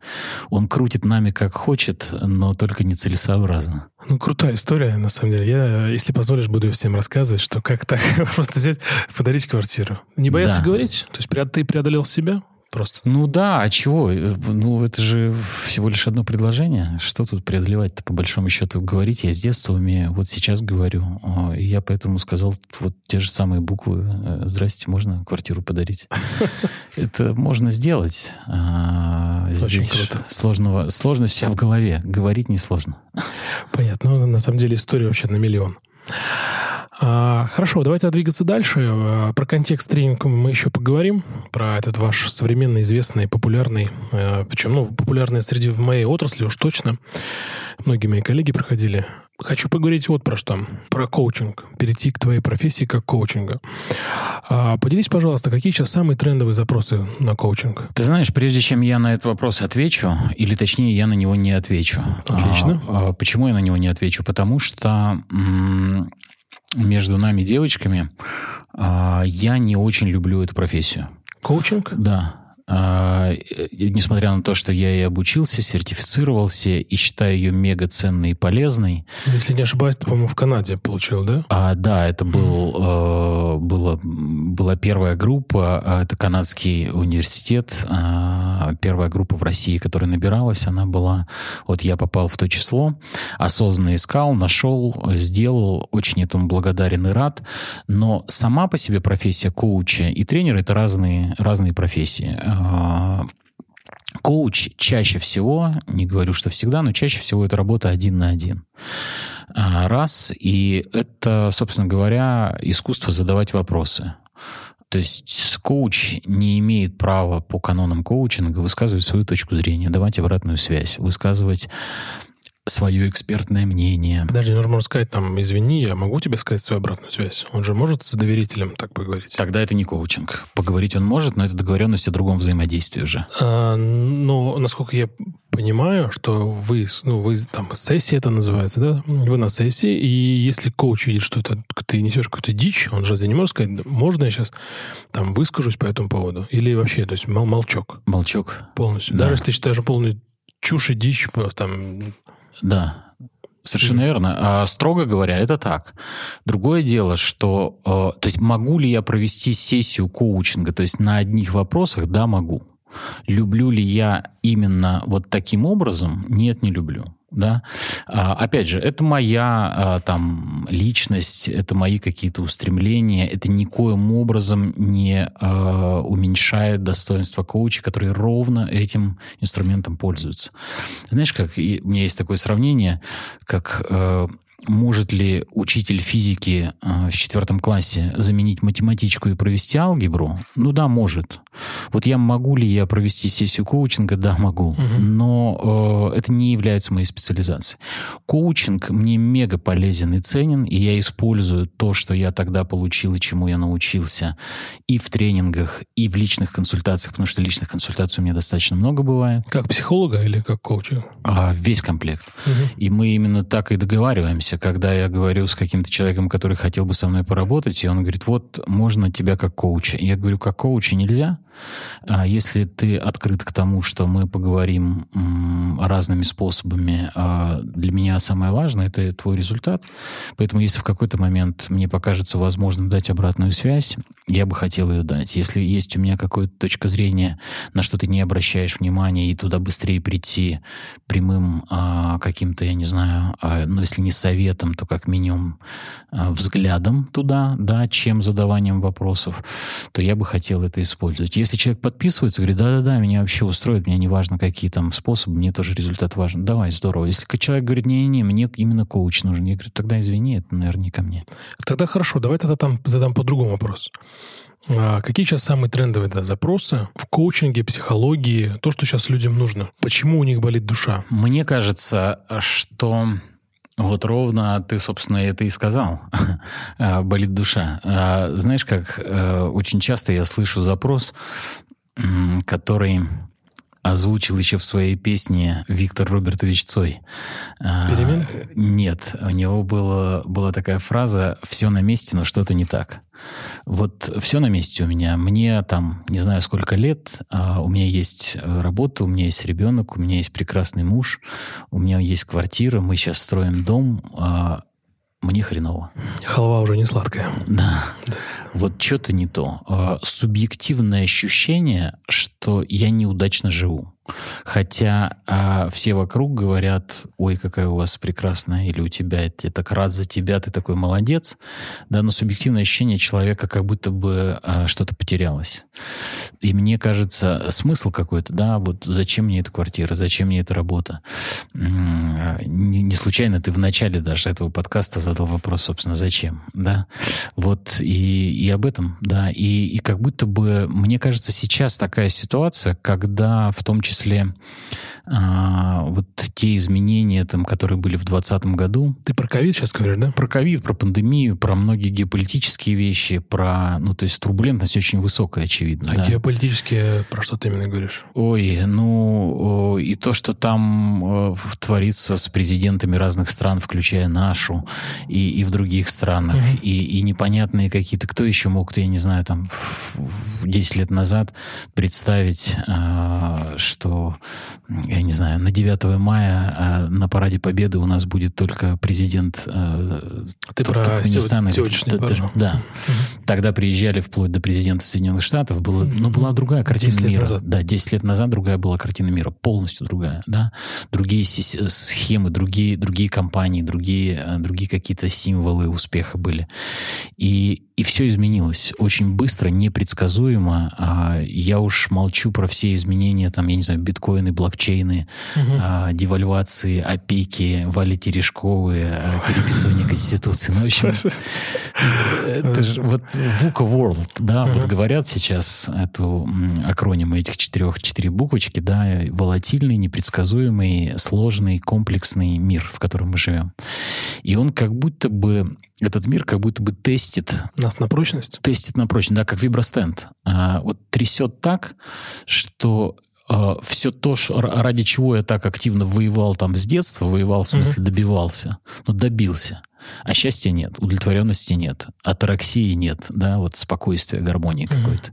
Он крутит нами как хочет, но только нецелесообразно. Ну, крутая история, на самом деле. Я, если позволишь, буду всем рассказывать, что как так просто взять, подарить квартиру. Не бояться да. говорить? То есть ты преодолел себя? Просто. Ну да, а чего? Ну это же всего лишь одно предложение. Что тут преодолевать-то по большому счету? Говорить я с детства умею, вот сейчас говорю. И я поэтому сказал вот те же самые буквы. Э, Здрасте, можно квартиру подарить? Это можно сделать. А, здесь сложного, сложность вся в голове. Говорить несложно. Понятно. Ну, на самом деле история вообще на миллион. А, хорошо, давайте двигаться дальше. А, про контекст тренинга мы еще поговорим. Про этот ваш современный, известный, популярный. А, причем, ну, популярный среди в моей отрасли уж точно. Многие мои коллеги проходили. Хочу поговорить вот про что. Про коучинг. Перейти к твоей профессии как коучинга. Поделись, пожалуйста, какие сейчас самые трендовые запросы на коучинг? Ты знаешь, прежде чем я на этот вопрос отвечу, или точнее, я на него не отвечу. Отлично. А, а, почему я на него не отвечу? Потому что между нами девочками, а, я не очень люблю эту профессию. Коучинг? Да. А, несмотря на то, что я и обучился, сертифицировался и считаю ее мега ценной и полезной. Ну, если не ошибаюсь, ты, по-моему, в Канаде получил, да? А, да, это был, э, была, была первая группа, а, это канадский университет, э, первая группа в России, которая набиралась, она была, вот я попал в то число, осознанно искал, нашел, сделал, очень этому благодарен и рад, но сама по себе профессия коуча и тренера — это разные, разные профессии а, коуч чаще всего, не говорю, что всегда, но чаще всего это работа один на один. А, раз, и это, собственно говоря, искусство задавать вопросы. То есть коуч не имеет права по канонам коучинга высказывать свою точку зрения, давать обратную связь, высказывать свое экспертное мнение. Подожди, нужно можно сказать, там, извини, я могу тебе сказать свою обратную связь? Он же может с доверителем так поговорить? Тогда это не коучинг. Поговорить он может, но это договоренность о другом взаимодействии уже. А, но, насколько я понимаю, что вы, ну, вы там, сессия это называется, да? Вы на сессии, и если коуч видит, что это ты несешь какую-то дичь, он же не может сказать, можно я сейчас там выскажусь по этому поводу? Или вообще, то есть мол молчок? Молчок. Полностью. Да. Даже если ты считаешь полную чушь и дичь, там, да, Совершенно верно. А, строго говоря, это так. Другое дело, что... Э, то есть могу ли я провести сессию коучинга, то есть на одних вопросах? Да, могу. Люблю ли я именно вот таким образом? Нет, не люблю. Да. А, опять же, это моя а, там личность, это мои какие-то устремления, это никоим образом не а, уменьшает достоинство коуча, который ровно этим инструментом пользуется. Знаешь, как и, у меня есть такое сравнение, как а, может ли учитель физики э, в четвертом классе заменить математичку и провести алгебру? Ну да, может. Вот я могу ли я провести сессию коучинга? Да, могу. Угу. Но э, это не является моей специализацией. Коучинг мне мега полезен и ценен, и я использую то, что я тогда получил и чему я научился и в тренингах, и в личных консультациях, потому что личных консультаций у меня достаточно много бывает. Как психолога или как коуча? А, весь комплект. Угу. И мы именно так и договариваемся когда я говорю с каким-то человеком, который хотел бы со мной поработать, и он говорит, вот, можно тебя как коуча. Я говорю, как коуча нельзя, а если ты открыт к тому, что мы поговорим разными способами, а для меня самое важное — это твой результат. Поэтому если в какой-то момент мне покажется возможным дать обратную связь, я бы хотел ее дать. Если есть у меня какая-то точка зрения, на что ты не обращаешь внимания, и туда быстрее прийти прямым а, каким-то, я не знаю, а, ну, если не советом, то как минимум а, взглядом туда, да, чем задаванием вопросов, то я бы хотел это использовать. Если человек подписывается, говорит, да-да-да, меня вообще устроит, мне не важно, какие там способы, мне тоже результат важен. Давай, здорово. Если человек говорит, не-не, мне именно коуч нужен, я говорю, тогда извини, это, наверное, не ко мне. Тогда хорошо, давай тогда там задам по-другому вопрос. А какие сейчас самые трендовые да, запросы в коучинге, психологии, то, что сейчас людям нужно? Почему у них болит душа? Мне кажется, что вот ровно ты, собственно, это и сказал. А, болит душа. А, знаешь, как э, очень часто я слышу запрос, который озвучил еще в своей песне Виктор Робертович Цой. А, Перемен? Нет, у него было, была такая фраза «все на месте, но что-то не так». Вот все на месте у меня. Мне там не знаю сколько лет, а у меня есть работа, у меня есть ребенок, у меня есть прекрасный муж, у меня есть квартира, мы сейчас строим дом, а мне хреново. Халва уже не сладкая. Да. да. Вот что-то не то. А, субъективное ощущение, что я неудачно живу. Хотя а, все вокруг говорят, ой, какая у вас прекрасная, или у тебя, я так рад за тебя, ты такой молодец. Да, но субъективное ощущение человека как будто бы а, что-то потерялось. И мне кажется, смысл какой-то, да, вот зачем мне эта квартира, зачем мне эта работа. Не, не случайно ты в начале даже этого подкаста задал вопрос, собственно, зачем, да. Вот и, и об этом, да. И, и как будто бы, мне кажется, сейчас такая ситуация, когда в том числе числе а, вот те изменения, там, которые были в 2020 году. Ты про ковид сейчас говоришь, да? Про ковид, про пандемию, про многие геополитические вещи, про, ну, то есть турбулентность очень высокая, очевидно. А да. геополитические, про что ты именно говоришь? Ой, ну, и то, что там творится с президентами разных стран, включая нашу, и, и в других странах, угу. и, и непонятные какие-то, кто еще мог, я не знаю, там, 10 лет назад представить, э, что я не знаю, на 9 мая а на параде Победы у нас будет только президент э, Ты про Туркменистана. Да. да. Угу. Тогда приезжали вплоть до президента Соединенных Штатов. Было, угу. Ну, была другая картина мира. Назад. Да, 10 лет назад другая была картина мира. Полностью другая. Да? Другие схемы, другие, другие компании, другие, э, другие какие-то символы успеха были. И, и все изменилось очень быстро, непредсказуемо. А я уж молчу про все изменения, там, я не знаю, биткоины, блокчейны, угу. а, девальвации, опеки, Вали Терешковы, а, переписывание Конституции. Ну, в общем, это же вот VUCA World, да, вот говорят сейчас эту акроним этих четырех, четыре буквочки, да, волатильный, непредсказуемый, сложный, комплексный мир, в котором мы живем. И он как будто бы этот мир как будто бы тестит... Нас на прочность? Тестит на прочность, да, как вибростенд. А, вот трясет так, что все то, ради чего я так активно воевал там с детства, воевал, в смысле, mm-hmm. добивался, но ну, добился. А счастья нет, удовлетворенности нет, атараксии нет, да, вот спокойствия, гармонии mm-hmm. какой-то.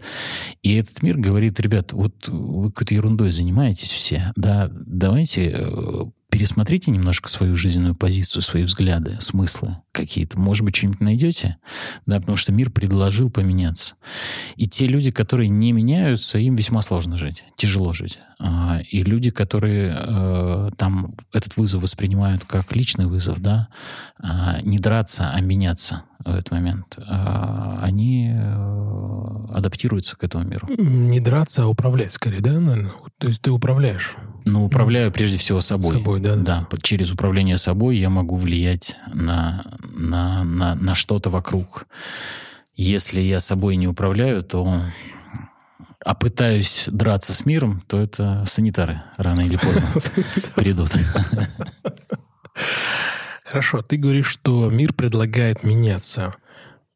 И этот мир говорит, ребят, вот вы какой-то ерундой занимаетесь все, да, давайте э, пересмотрите немножко свою жизненную позицию, свои взгляды, смыслы какие-то. Может быть, что-нибудь найдете? Да, потому что мир предложил поменяться. И те люди, которые не меняются, им весьма сложно жить, тяжело жить. А, и люди, которые э, там этот вызов воспринимают как личный вызов, да, а, не драться, а меняться в этот момент, а, они э, адаптируются к этому миру. Не драться, а управлять скорее, да, наверное? То есть ты управляешь. Ну, управляю прежде всего собой. Собой, да, да. Да, через управление собой я могу влиять на, на, на, на что-то вокруг. Если я собой не управляю, то а пытаюсь драться с миром, то это санитары рано или поздно придут. Хорошо, ты говоришь, что мир предлагает меняться.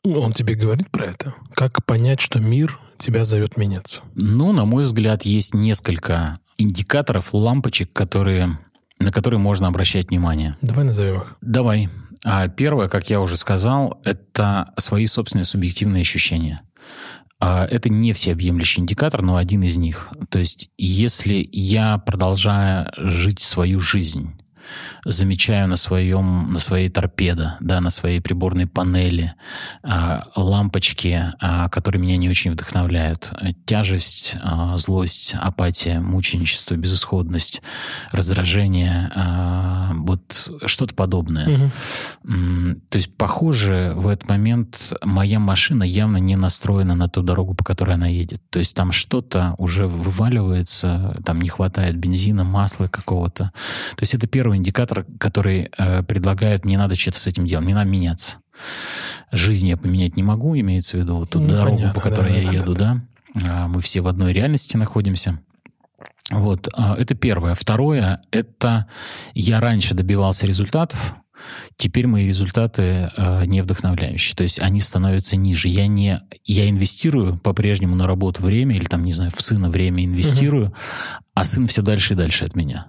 Он тебе говорит про это? Как понять, что мир тебя зовет меняться? Ну, на мой взгляд, есть несколько индикаторов, лампочек, которые, на которые можно обращать внимание. Давай назовем их. Давай. А первое, как я уже сказал, это свои собственные субъективные ощущения. А это не всеобъемлющий индикатор, но один из них. То есть, если я продолжаю жить свою жизнь замечаю на своем, на своей торпедо, да, на своей приборной панели а, лампочки, а, которые меня не очень вдохновляют. Тяжесть, а, злость, апатия, мученичество, безысходность, раздражение, а, вот что-то подобное. Угу. То есть, похоже, в этот момент моя машина явно не настроена на ту дорогу, по которой она едет. То есть там что-то уже вываливается, там не хватает бензина, масла какого-то. То есть это первый индикатор, который э, предлагает, мне надо что-то с этим делать, мне надо меняться. Жизнь я поменять не могу, имеется в виду вот ту ну, дорогу, понятно, по которой да, я да, еду, да. да. Мы все в одной реальности находимся. Вот, а, это первое. Второе, это я раньше добивался результатов, Теперь мои результаты э, не вдохновляющие, то есть они становятся ниже. Я не, я инвестирую по-прежнему на работу время или там не знаю в сына время инвестирую, угу. а сын все дальше и дальше от меня.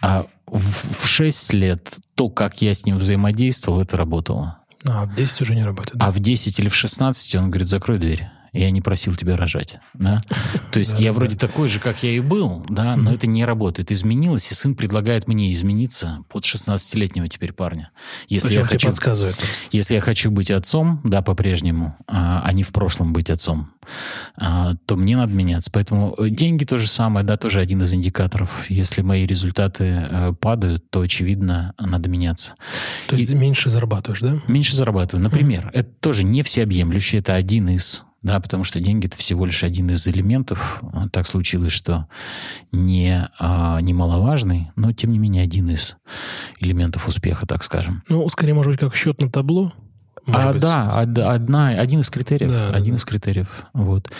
А в, в 6 лет то, как я с ним взаимодействовал, это работало. А в 10 уже не работает. Да? А в 10 или в 16 он говорит, закрой дверь я не просил тебя рожать. Да? То есть я вроде такой же, как я и был, да, но это не работает. Изменилось, и сын предлагает мне измениться под 16-летнего теперь парня. Если я хочу, подсказывает. Если я хочу быть отцом, да, по-прежнему, а, а не в прошлом быть отцом, а, то мне надо меняться. Поэтому э, деньги то же самое, да, тоже один из индикаторов. Если мои результаты э, падают, то, очевидно, надо меняться. То есть и... меньше зарабатываешь, да? Меньше зарабатываю. Например, mm. это тоже не всеобъемлющий, это один из да, потому что деньги это всего лишь один из элементов. Так случилось, что не а, немаловажный, но тем не менее один из элементов успеха, так скажем. Ну, скорее, может быть, как счет на табло. а, быть. Да, одна, один из критериев. Да, один да. из критериев. Вот.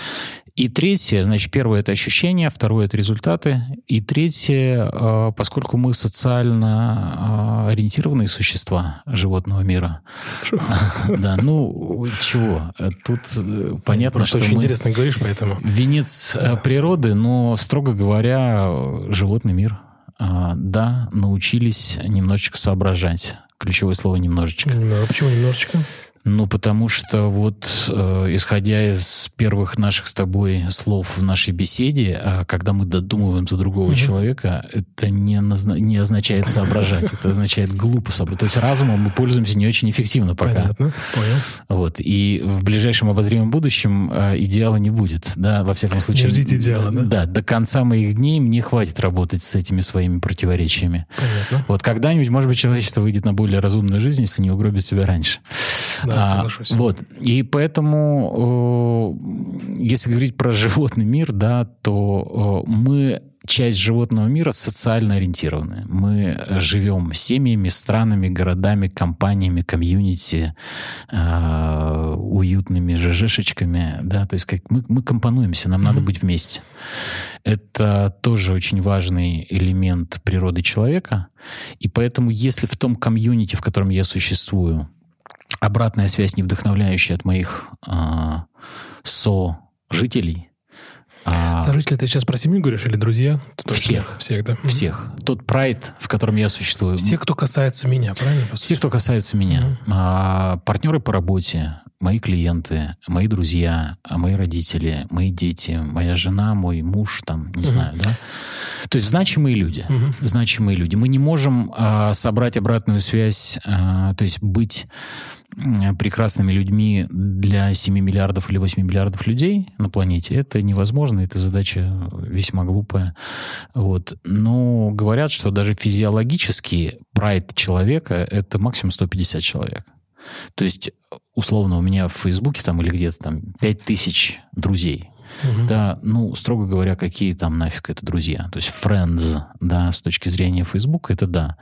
И третье, значит, первое это ощущения, второе это результаты, и третье, а, поскольку мы социально а, ориентированные существа животного мира. Да, ну чего? Тут э, понятно, что очень интересно говоришь, поэтому. Венец э, природы, но строго говоря, животный мир. А, да, научились немножечко соображать. Ключевое слово немножечко. А почему немножечко? Ну, потому что вот, э, исходя из первых наших с тобой слов в нашей беседе, э, когда мы додумываем за другого угу. человека, это не, назна- не означает соображать, это означает глупо соображать. То есть разумом мы пользуемся не очень эффективно пока. Понятно, понял. Вот. И в ближайшем обозримом будущем э, идеала не будет, да, во всяком случае. Не ждите идеала, да? Да, до конца моих дней мне хватит работать с этими своими противоречиями. Понятно. Вот когда-нибудь, может быть, человечество выйдет на более разумную жизнь, если не угробит себя раньше. Да, а, соглашусь. Вот. И поэтому, э, если говорить про животный мир, да, то э, мы часть животного мира социально ориентированы. Мы живем семьями, странами, городами, компаниями, комьюнити, э, уютными ЖЖшечками. Да? То есть как мы, мы компонуемся, нам mm-hmm. надо быть вместе. Это тоже очень важный элемент природы человека. И поэтому, если в том комьюнити, в котором я существую, обратная связь не вдохновляющая от моих э, сожителей. А... Сожители, ты сейчас про семью говоришь или друзья? Всех. Всех, да? Всех. Тот прайд, в котором я существую. Все, кто касается меня, правильно? Все, кто касается меня. Mm-hmm. А, партнеры по работе, мои клиенты, мои друзья, мои родители, мои дети, моя жена, мой муж, там, не mm-hmm. знаю, да? То есть значимые люди. Mm-hmm. Значимые люди. Мы не можем а, собрать обратную связь, а, то есть быть прекрасными людьми для 7 миллиардов или 8 миллиардов людей на планете, это невозможно, эта задача весьма глупая. Вот. Но говорят, что даже физиологически прайд человека — это максимум 150 человек. То есть, условно, у меня в Фейсбуке там или где-то там 5000 друзей. Угу. Да, ну, строго говоря, какие там нафиг это друзья? То есть friends, да, с точки зрения Facebook, это да.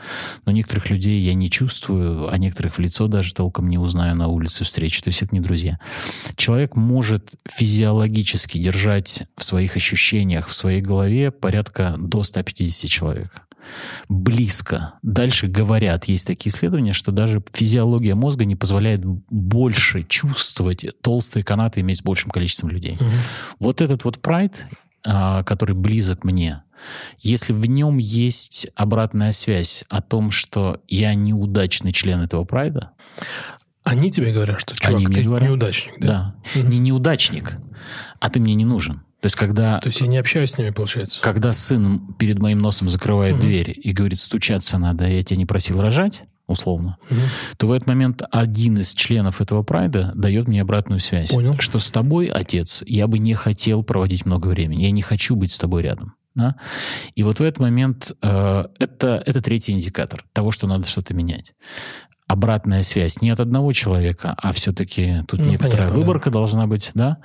Но некоторых людей я не чувствую, а некоторых в лицо даже толком не узнаю на улице встречи. То есть это не друзья. Человек может физиологически держать в своих ощущениях, в своей голове порядка до 150 человек близко. Дальше говорят, есть такие исследования, что даже физиология мозга не позволяет больше чувствовать толстые канаты иметь с большим количеством людей. Угу. Вот этот вот прайд, а, который близок мне, если в нем есть обратная связь о том, что я неудачный член этого прайда, они тебе говорят, что чувак, Они ты говорят, неудачник, да? Да. Угу. Не неудачник, а ты мне не нужен. То есть, когда... То есть, я не общаюсь с ними, получается? Когда сын перед моим носом закрывает угу. дверь и говорит, стучаться надо, я тебя не просил рожать, условно, угу. то в этот момент один из членов этого прайда дает мне обратную связь. Понял. Что с тобой, отец, я бы не хотел проводить много времени. Я не хочу быть с тобой рядом. Да? И вот в этот момент э, это, это третий индикатор того, что надо что-то менять обратная связь не от одного человека, а все-таки тут ну, некоторая понятно, выборка да. должна быть, да?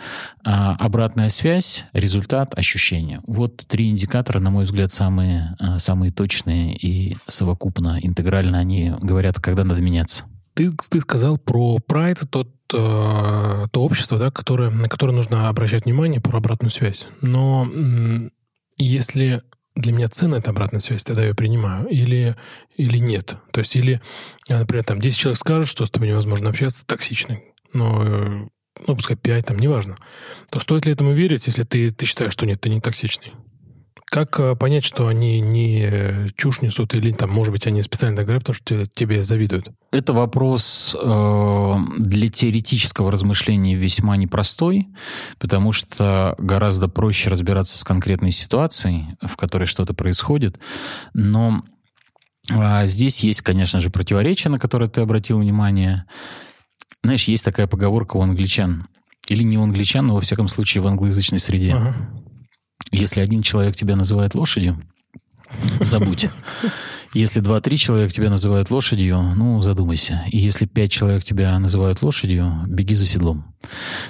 А, обратная связь, результат, ощущение. Вот три индикатора, на мой взгляд, самые, а, самые точные и совокупно, интегрально они говорят, когда надо меняться. Ты, ты сказал про Pride, тот, э, то общество, да, которое, на которое нужно обращать внимание, про обратную связь. Но если для меня ценна эта обратная связь, тогда я ее принимаю. Или, или нет. То есть, или, например, там 10 человек скажут, что с тобой невозможно общаться, токсичный. Но, э, ну, пускай 5, там, неважно. То стоит ли этому верить, если ты, ты считаешь, что нет, ты не токсичный? Как э, понять, что они не чушь несут, или там, может быть, они специально так говорят, потому что тебе завидуют? Это вопрос э, для теоретического размышления весьма непростой, потому что гораздо проще разбираться с конкретной ситуацией, в которой что-то происходит. Но э, здесь есть, конечно же, противоречие, на которое ты обратил внимание. Знаешь, есть такая поговорка у англичан, или не у англичан, но во всяком случае в англоязычной среде. Ага если один человек тебя называет лошадью, забудь. Если два-три человека тебя называют лошадью, ну, задумайся. И если пять человек тебя называют лошадью, беги за седлом.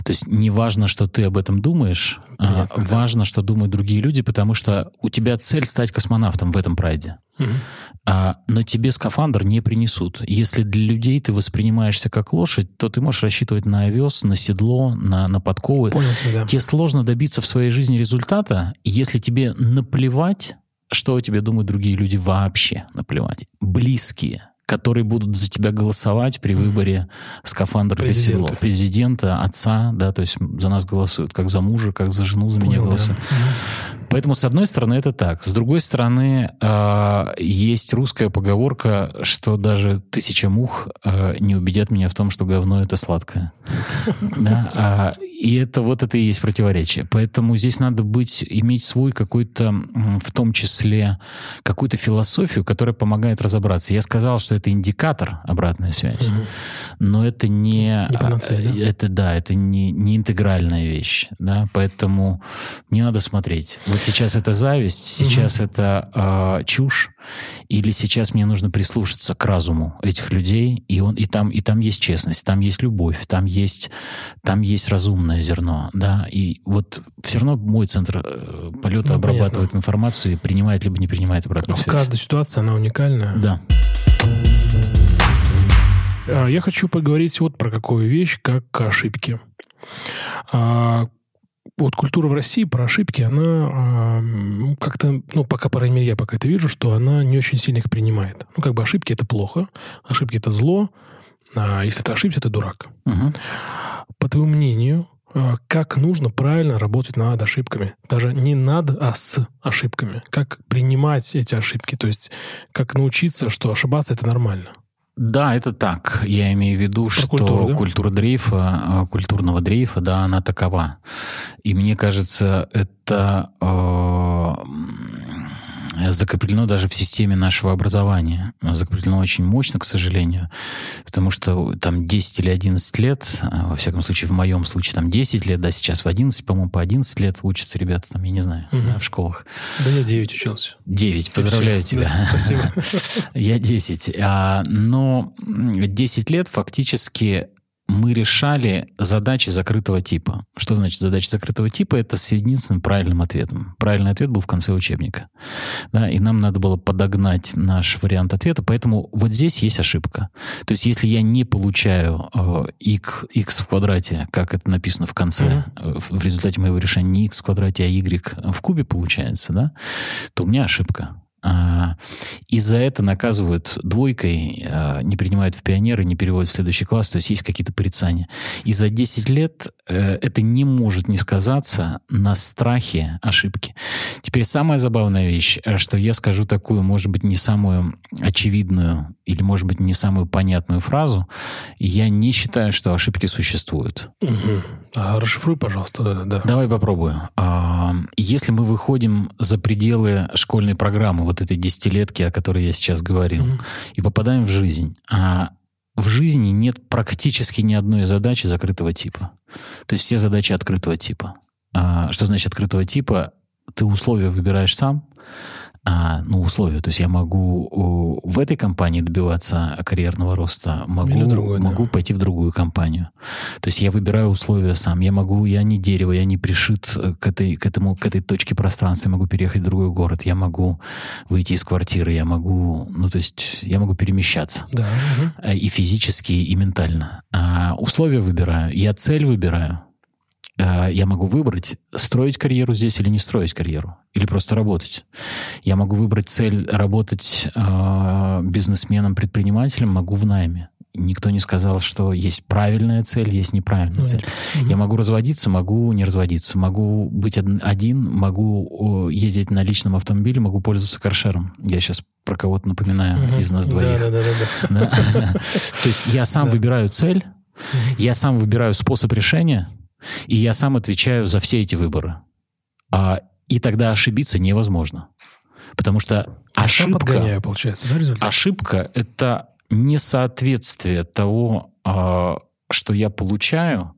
То есть не важно, что ты об этом думаешь, а Понятно, а важно, что думают другие люди, потому что у тебя цель стать космонавтом в этом прайде. Угу. А, но тебе скафандр не принесут. Если для людей ты воспринимаешься как лошадь, то ты можешь рассчитывать на овес, на седло, на, на подковы. Понял тебя. Тебе сложно добиться в своей жизни результата, если тебе наплевать что о тебе думают другие люди вообще, наплевать. Близкие, которые будут за тебя голосовать при выборе скафандра президента. президента, отца, да, то есть за нас голосуют, как за мужа, как за жену за Понял, меня голосуют. Да. Поэтому, с одной стороны, это так. С другой стороны, э, есть русская поговорка, что даже тысяча мух э, не убедят меня в том, что говно — это сладкое. А, и это вот это и есть противоречие. Поэтому здесь надо быть, иметь свой какой-то, в том числе, какую-то философию, которая помогает разобраться. Я сказал, что это индикатор, обратная связь, но это не... не панацея, да? Это, да, это не, не интегральная вещь. Да? Поэтому не надо смотреть. Вот сейчас это зависть, сейчас угу. это э, чушь, или сейчас мне нужно прислушаться к разуму этих людей, и он и там и там есть честность, там есть любовь, там есть там есть разумное зерно, да, и вот все равно мой центр э, полета ну, обрабатывает понятно. информацию и принимает либо не принимает обратную а связь. Каждая ситуация она уникальная. Да. А, я хочу поговорить вот про какую вещь, как ошибки. Вот культура в России про ошибки, она э, как-то, ну, пока, по крайней мере, я пока это вижу, что она не очень сильно их принимает. Ну, как бы ошибки — это плохо, ошибки — это зло, а если ты ошибся, ты дурак. Угу. По твоему мнению, а, как нужно правильно работать над ошибками? Даже не над, а с ошибками. Как принимать эти ошибки? То есть, как научиться, что ошибаться — это нормально? Да, это так. Я имею в виду, Про что культуру, да? культура дрейфа, э, культурного дрейфа, да, она такова. И мне кажется, это э, закреплено даже в системе нашего образования. Закреплено очень мощно, к сожалению, потому что там 10 или 11 лет, а, во всяком случае, в моем случае, там 10 лет, да, сейчас в 11, по-моему, по 11 лет учатся ребята, там, я не знаю, угу. да, в школах. Да я 9 учился. 9, поздравляю Все. тебя. Да, спасибо. Я 10. А, но 10 лет фактически мы решали задачи закрытого типа. Что значит задача закрытого типа? Это с единственным правильным ответом. Правильный ответ был в конце учебника. Да, и нам надо было подогнать наш вариант ответа, поэтому вот здесь есть ошибка. То есть если я не получаю э, x, x в квадрате, как это написано в конце, mm-hmm. в результате моего решения не x в квадрате, а y в кубе получается, да, то у меня ошибка. А, и за это наказывают двойкой, а, не принимают в пионеры, не переводят в следующий класс, то есть есть какие-то порицания. И за 10 лет э, это не может не сказаться на страхе ошибки. Теперь самая забавная вещь, э, что я скажу такую, может быть, не самую очевидную или, может быть, не самую понятную фразу. Я не считаю, что ошибки существуют. Угу. А расшифруй, пожалуйста. Да, да. Давай попробую. А, если мы выходим за пределы школьной программы, вот этой десятилетки, о которой я сейчас говорил, угу. и попадаем в жизнь, а в жизни нет практически ни одной задачи закрытого типа. То есть все задачи открытого типа. А, что значит открытого типа? Ты условия выбираешь сам, а, ну, условия. То есть я могу в этой компании добиваться карьерного роста, могу, другой, могу да. пойти в другую компанию. То есть я выбираю условия сам. Я могу, я не дерево, я не пришит э, к этой, к этому, к этой точке пространства, я могу переехать в другой город, я могу выйти из квартиры, я могу, ну, то есть я могу перемещаться. Да. Угу. И физически, и ментально. А условия выбираю, я цель выбираю. Э, я могу выбрать, строить карьеру здесь или не строить карьеру, или просто работать. Я могу выбрать цель работать э, бизнесменом, предпринимателем, могу в найме. Никто не сказал, что есть правильная цель, есть неправильная mm цель. Mm-hmm. Я могу разводиться, могу не разводиться, могу быть один, могу ездить на личном автомобиле, могу пользоваться каршером. Я сейчас про кого-то напоминаю mm-hmm. из нас двоих. То есть я сам выбираю цель, я сам выбираю способ решения, и я сам отвечаю за все эти выборы. А, и тогда ошибиться невозможно. Потому что я ошибка... получается, да, результат? Ошибка — это несоответствие того, а, что я получаю,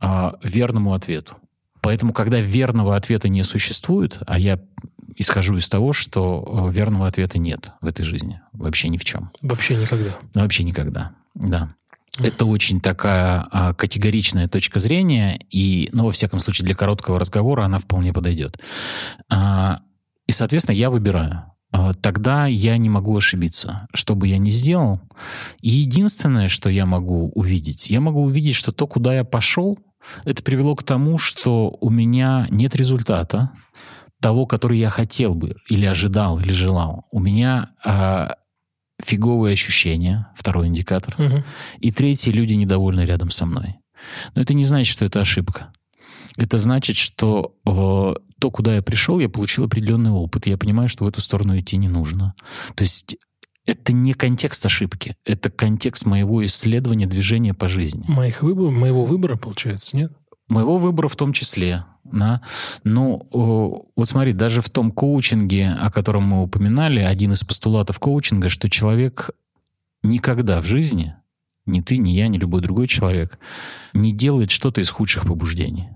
а, верному ответу. Поэтому, когда верного ответа не существует, а я исхожу из того, что а, верного ответа нет в этой жизни. Вообще ни в чем. Вообще никогда. Вообще никогда, да. Это очень такая а, категоричная точка зрения, и, ну, во всяком случае, для короткого разговора она вполне подойдет. А, и, соответственно, я выбираю. А, тогда я не могу ошибиться, что бы я ни сделал. И единственное, что я могу увидеть, я могу увидеть, что то, куда я пошел, это привело к тому, что у меня нет результата того, который я хотел бы, или ожидал, или желал. У меня фиговые ощущения, второй индикатор. Угу. И третий, люди недовольны рядом со мной. Но это не значит, что это ошибка. Это значит, что э, то, куда я пришел, я получил определенный опыт. Я понимаю, что в эту сторону идти не нужно. То есть это не контекст ошибки, это контекст моего исследования движения по жизни. Моих выбор, моего выбора, получается, нет? Моего выбора в том числе. Да? Ну, вот смотри, даже в том коучинге, о котором мы упоминали, один из постулатов коучинга, что человек никогда в жизни, ни ты, ни я, ни любой другой человек, не делает что-то из худших побуждений.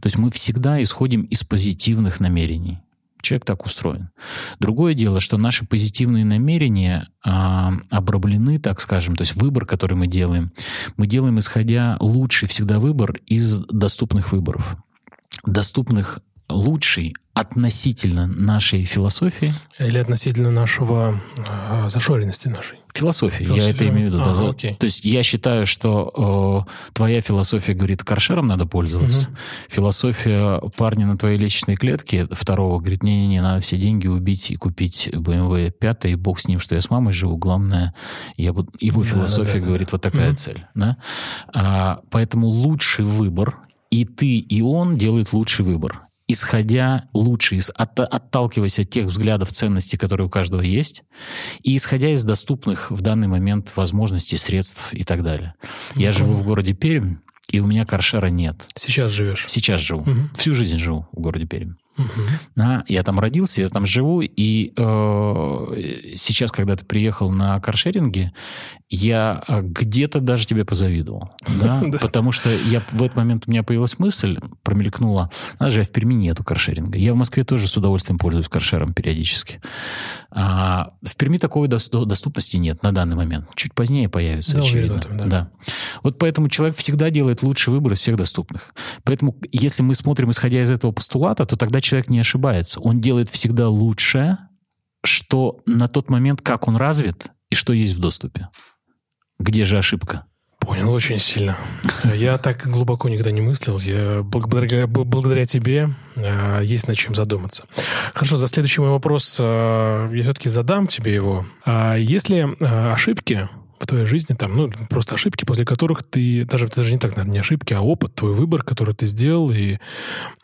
То есть мы всегда исходим из позитивных намерений. Человек так устроен. Другое дело, что наши позитивные намерения а, обраблены, так скажем, то есть выбор, который мы делаем, мы делаем исходя лучший всегда выбор из доступных выборов доступных лучший относительно нашей философии. Или относительно нашего э, зашоренности нашей. Философии, философия. я это имею в виду. А, да. окей. То есть я считаю, что э, твоя философия говорит, каршером надо пользоваться. Угу. Философия парня на твоей личной клетке второго говорит, не-не-не, надо все деньги убить и купить BMW 5, и бог с ним, что я с мамой живу, главное, я буду... его философия да, да, говорит, да. вот такая угу. цель. Да? А, поэтому лучший выбор и ты, и он делают лучший выбор исходя лучше, из, от, отталкиваясь от тех взглядов, ценностей, которые у каждого есть, и исходя из доступных в данный момент возможностей, средств и так далее. Ну, Я живу в городе Пермь, и у меня каршера нет. Сейчас живешь? Сейчас живу. Угу. Всю жизнь живу в городе Пермь. Да, я там родился, я там живу, и э, сейчас, когда ты приехал на каршеринге, я э, где-то даже тебе позавидовал. Да? Потому что я, в этот момент у меня появилась мысль, промелькнула, даже в Перми нету каршеринга. Я в Москве тоже с удовольствием пользуюсь каршером периодически. А, в Перми такой доступности нет на данный момент. Чуть позднее появится, да, очевидно. Этом, да. да. Вот поэтому человек всегда делает лучший выбор из всех доступных. Поэтому, если мы смотрим, исходя из этого постулата, то тогда человек не ошибается. Он делает всегда лучшее, что на тот момент, как он развит и что есть в доступе. Где же ошибка? Понял очень сильно. Я так глубоко никогда не мыслил. Я благодаря, благодаря тебе э, есть над чем задуматься. Хорошо, да, следующий мой вопрос. Э, я все-таки задам тебе его. А если э, ошибки в твоей жизни, там, ну, просто ошибки, после которых ты, даже, даже не так, наверное, не ошибки, а опыт, твой выбор, который ты сделал, и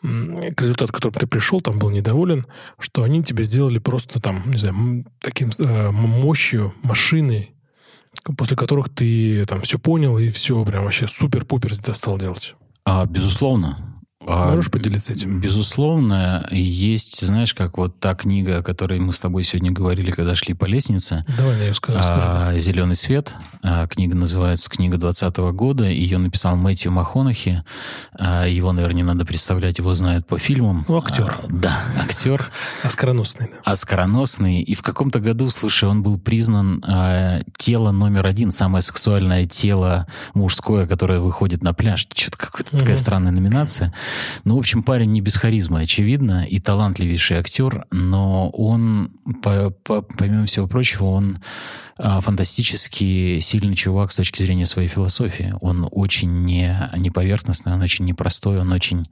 к результату, к которому ты пришел, там, был недоволен, что они тебе сделали просто, там, не знаю, таким э, мощью, машиной, после которых ты там все понял и все прям вообще супер-пупер стал делать? А, безусловно. А, Можешь поделиться этим? Безусловно, есть, знаешь, как вот та книга, о которой мы с тобой сегодня говорили, когда шли по лестнице. Давай я ее скажу. А, «Зеленый свет». А, книга называется «Книга 20 года». Ее написал Мэтью Махонахи. Его, наверное, не надо представлять, его знают по фильмам. Ну, актер. Да, актер. Оскароносный. Да. Оскароносный. И в каком-то году, слушай, он был признан тело номер один, самое сексуальное тело мужское, которое выходит на пляж. Что-то какая-то угу. такая странная номинация. Ну, в общем, парень не без харизмы, очевидно, и талантливейший актер, но он, по, по, помимо всего прочего, он а, фантастически сильный чувак с точки зрения своей философии. Он очень не, не поверхностный, он очень непростой, он очень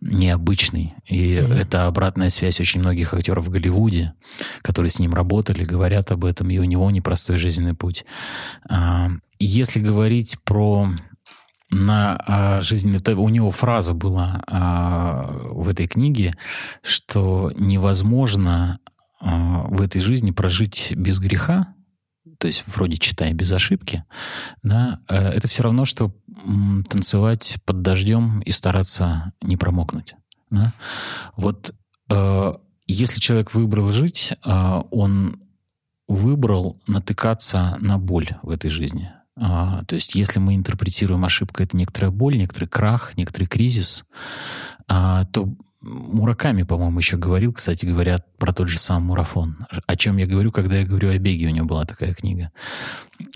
необычный. И mm-hmm. это обратная связь очень многих актеров в Голливуде, которые с ним работали, говорят об этом, и у него непростой жизненный путь. А, если говорить про на а, жизнь. У него фраза была а, в этой книге, что невозможно а, в этой жизни прожить без греха, то есть вроде читая без ошибки, да, это все равно, что танцевать под дождем и стараться не промокнуть. Да? Вот если человек выбрал жить, он выбрал натыкаться на боль в этой жизни. А, то есть если мы интерпретируем ошибку, это некоторая боль, некоторый крах, некоторый кризис, а, то Мураками, по-моему, еще говорил, кстати говоря, про тот же самый марафон. О чем я говорю, когда я говорю о беге, у него была такая книга.